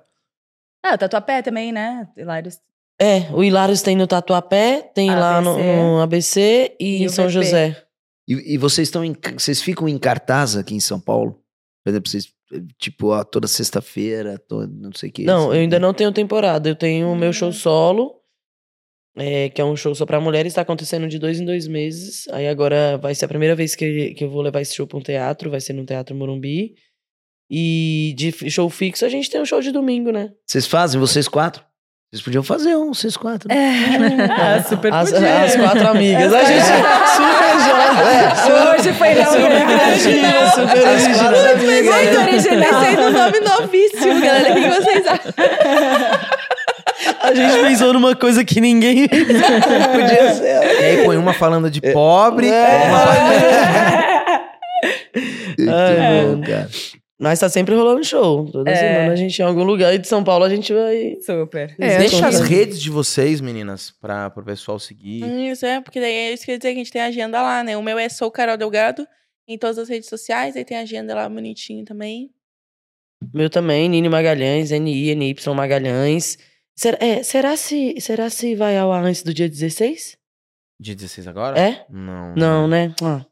Ah, o Tatuapé também, né? Hilários.
É, o Hilários tem no Tatuapé, tem lá no,
ABC.
no ABC e,
E
em São
VP.
José.
E, e vocês estão em, vocês ficam em cartaz aqui em São Paulo? Por exemplo, vocês, tipo, ó, toda sexta-feira, toda, não sei o que.
Não, eu ainda não tenho temporada. Eu tenho o meu show solo, é, que é um show só pra mulheres, tá acontecendo de dois em dois meses. Aí agora vai ser a primeira vez que, que eu vou levar esse show pra um teatro, vai ser no Teatro Morumbi. E de show fixo a gente tem um show de domingo, né?
Vocês fazem, vocês quatro? Vocês podiam fazer um, vocês quatro. né?
Ah, super
As,
podia.
as quatro amigas. A gente super jovem.
Hoje foi na
Super criativa, super original.
Muito original.
Pensei no nome novíssimo, galera. O que vocês acham?
A gente pensou numa coisa que ninguém.
Podia ser.
E aí põe uma falando de pobre.
É.
uma-
Muito
É.
bom, cara.
Mas tá sempre rolando show. Toda
É.
semana a gente em algum lugar. E de São Paulo a gente vai.
Super.
É,
Deixa as redes de vocês, meninas, pra, pro pessoal seguir.
Isso, é, porque daí é isso que quer dizer que a gente tem agenda lá, né? O meu é Sou Carol Delgado em todas as redes sociais, aí tem agenda lá bonitinho também.
Meu também, Nini Magalhães, N-I, N-Y Magalhães. Será, é, será, se, será se vai ao ar antes do dia 16?
Dia 16 agora?
É?
Não.
Não, né? Ah.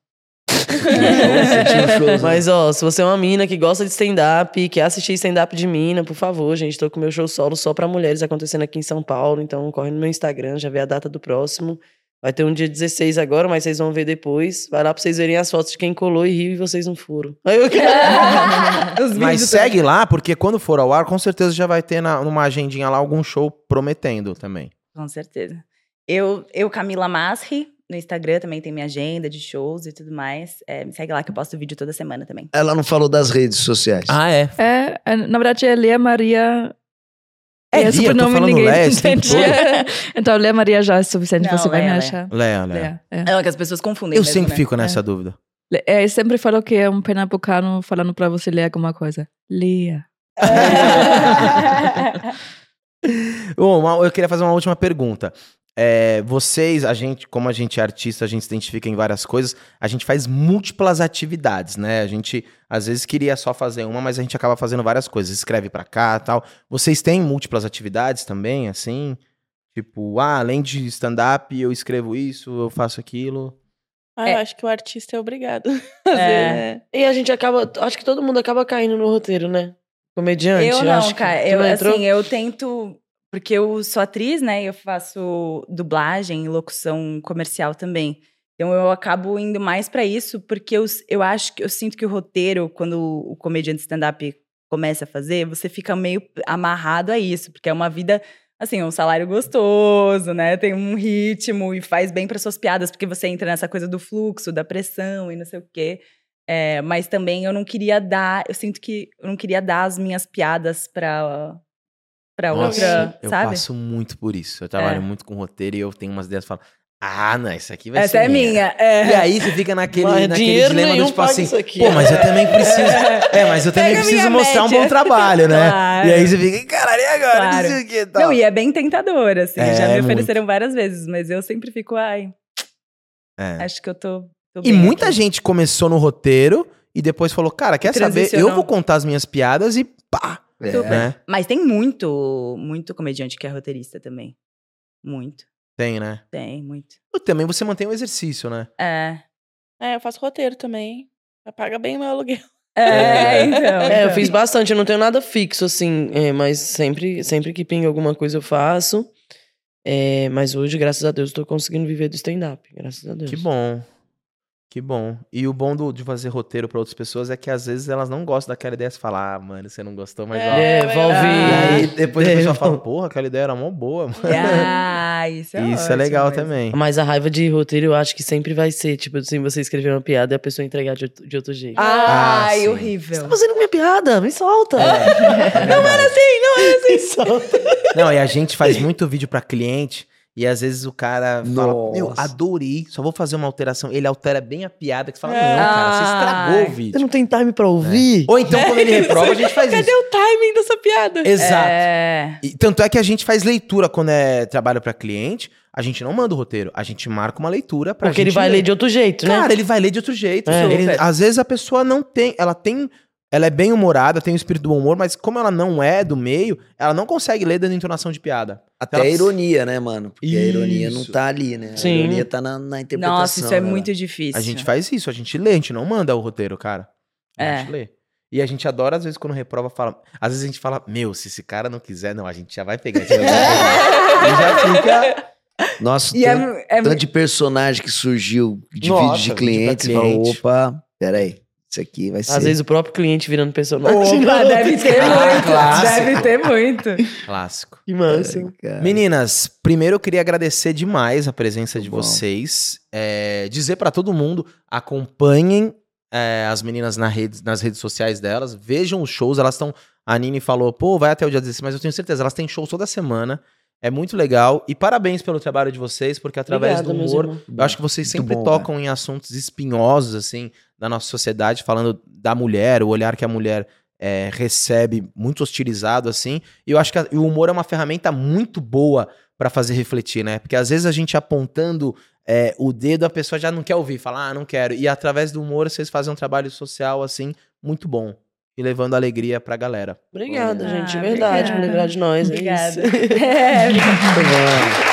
Né?
Mas, ó, se você é uma mina que gosta de stand-up, quer assistir stand-up de mina, por favor, gente, tô com meu show solo só pra mulheres acontecendo aqui em São Paulo. Então, corre no meu Instagram, já vê a data do próximo. Vai ter um dia 16 agora, mas vocês vão ver depois. Vai lá pra vocês verem as fotos de quem colou e riu e vocês não foram. Aí eu... [LAUGHS]
Os
Mas segue lá, porque quando for ao ar, com certeza já vai ter na, numa agendinha lá algum show prometendo também.
Com certeza. Eu, eu, Camila Masri, no Instagram também tem minha agenda de shows e tudo mais. É, me segue lá que eu posto vídeo toda semana também.
Ela não falou das redes sociais.
Ah, é?
É, é, na verdade é Lea Maria.
É, Lia, eu tô falando Léa
entende. [LAUGHS] então, Lea Maria já é suficiente,
Não,
você vai me achar.
Léa, Léa.
Lea, é.
É o que as pessoas confundem.
Eu
mesmo,
sempre
né?
fico nessa dúvida.
Le- é, eu sempre falo que é um pernambucano falando pra você ler alguma coisa. Lea.
Ô, [LAUGHS] uma- eu queria fazer uma última pergunta. É, vocês, a gente, como a gente é artista, a gente se identifica em várias coisas, a gente faz múltiplas atividades, né? A gente, às vezes, queria só fazer uma, mas a gente acaba fazendo várias coisas. Escreve pra cá tal. Vocês têm múltiplas atividades também, assim? Tipo, ah, além de stand-up, eu escrevo isso, eu faço aquilo.
Ah,
É.
eu acho que o artista é obrigado [LAUGHS]
É.
né?
E a gente acaba. Acho que todo mundo acaba caindo no roteiro, né? Comediante.
Eu não,
acho que-
cara. Eu,
entrou?
assim, eu tento. Porque eu sou atriz, né? Eu faço dublagem e locução comercial também. Então eu acabo indo mais pra isso, porque eu, eu acho que eu sinto que o roteiro, quando o comediante stand-up começa a fazer, você fica meio amarrado a isso, porque é uma vida assim, um salário gostoso, né? Tem um ritmo e faz bem para suas piadas, porque você entra nessa coisa do fluxo, da pressão e não sei o quê. É, mas também eu não queria dar, eu sinto que eu não queria dar as minhas piadas pra, pra outra,
eu
sabe?
passo muito por isso. Eu trabalho
É.
muito com roteiro e eu tenho umas ideias e falo, ah, não, isso aqui vai
Essa
ser
é minha. É.
E aí você fica naquele,
Mas
naquele dilema do tipo assim,
isso aqui.
pô, mas eu também preciso. [LAUGHS] É, mas eu também
Pega
preciso mostrar um
média.
bom trabalho, né?
Claro.
E aí você fica, caralho, e agora?
Claro.
Não sei o que tal.
Não, e é bem tentador, assim.
É,
já me
muito.
ofereceram várias vezes, mas eu sempre fico, ai,
É.
acho que eu tô. tô
E muita
aqui.
gente começou no roteiro e depois falou, cara, quer saber? Eu vou contar as minhas piadas e pá,
É.
Super.
né?
Mas tem muito, muito comediante que é roteirista também. Muito.
Tem, né?
Tem, muito.
E também você mantém o exercício, né?
É.
É, eu faço roteiro também. Paga bem o meu aluguel.
É, [LAUGHS] então.
É, eu
então.
fiz bastante, eu não tenho nada fixo, assim, é, mas sempre, sempre que pinga alguma coisa eu faço. É, mas hoje, graças a Deus, eu tô conseguindo viver do stand-up. Graças a Deus.
Que bom. Que bom. E o bom do- de fazer roteiro pra outras pessoas é que às vezes elas não gostam daquela ideia. Você fala, ah, mano, você não gostou, mas.
É, vou
lá.
E aí depois a
É,
pessoa fala, [LAUGHS] porra, aquela ideia era mó boa, mano.
Ah, [LAUGHS] isso é
Isso é legal
mesmo.
também.
Mas a raiva de roteiro eu acho que sempre vai ser, tipo assim, você escrever uma piada e a pessoa entregar de, outro- de outro jeito.
Ah,
Ai,
sim.
horrível.
Você tá fazendo minha piada, me solta. [LAUGHS]
Não era assim,
não era assim, solta.
Não, e a gente faz muito vídeo pra cliente e às vezes o cara fala, meu, adorei, só vou fazer uma alteração. Ele altera bem a piada, que você fala,
É.
não, cara, você estragou o
Você
vídeo.
não tem time pra ouvir?
Ou então, quando ele [LAUGHS] reprova, a gente faz
Cadê
isso.
o timing dessa piada?
Exato.
É.
E tanto é que a gente faz leitura quando é trabalho pra cliente, a gente não manda o roteiro, a gente marca uma leitura pra
Porque ele vai ler de outro jeito, né?
Cara, ele vai ler de outro jeito.
É.
Ele- às vezes a pessoa não tem. Ela tem. Ela é bem humorada, tem o espírito do humor, mas como ela não é do meio, ela não consegue ler dando entonação de piada.
Até
Ela-
a ironia, né, mano? Porque a ironia não
Isso.
tá ali, né?
Sim.
A ironia tá na, na interpretação.
Nossa, isso é
né,
muito difícil.
A gente faz isso, a gente lê, a gente não manda o roteiro, cara. A
É.
gente lê. E a gente adora, às vezes, quando reprova, fala. Às vezes a gente fala, meu, se esse cara não quiser, não, a gente já vai pegar. gente vai pegar." e já fica.
Nossa,
E é,
tanto,
é
tanto de personagem que surgiu de
Nossa,
de clientes.
Cliente.
fala, opa, peraí, isso aqui vai ser...
Às vezes o próprio cliente virando personagem.
Opa, deve ter
Ah,
muito.
clássico.
Deve ter muito.
Clássico.
Que massa.
Cara.
Meninas, primeiro eu queria agradecer demais a presença de
Bom.
vocês. É, dizer pra todo mundo, acompanhem é, as meninas na rede- nas redes sociais delas, vejam os shows, elas estão. A Nini falou, pô, vai até o dia 16, mas eu tenho certeza, elas têm shows toda semana. É muito legal. E parabéns pelo trabalho de vocês, porque através
Obrigada,
do humor, eu acho que vocês
Muito
sempre
bom,
tocam em assuntos espinhosos, assim, da nossa sociedade, falando da mulher, o olhar que a mulher é, recebe, muito hostilizado, assim. E eu acho que a- o humor é uma ferramenta muito boa pra fazer refletir, né? Porque às vezes a gente apontando é, o dedo, a pessoa já não quer ouvir, fala, ah, não quero. E através do humor, vocês fazem um trabalho social, assim, muito bom. E levando alegria pra galera.
Obrigada,
Ah,
gente. de verdade, por
obrigada.
lembrar de nós. É
Obrigada.
isso. [LAUGHS]
É,
Muito bom.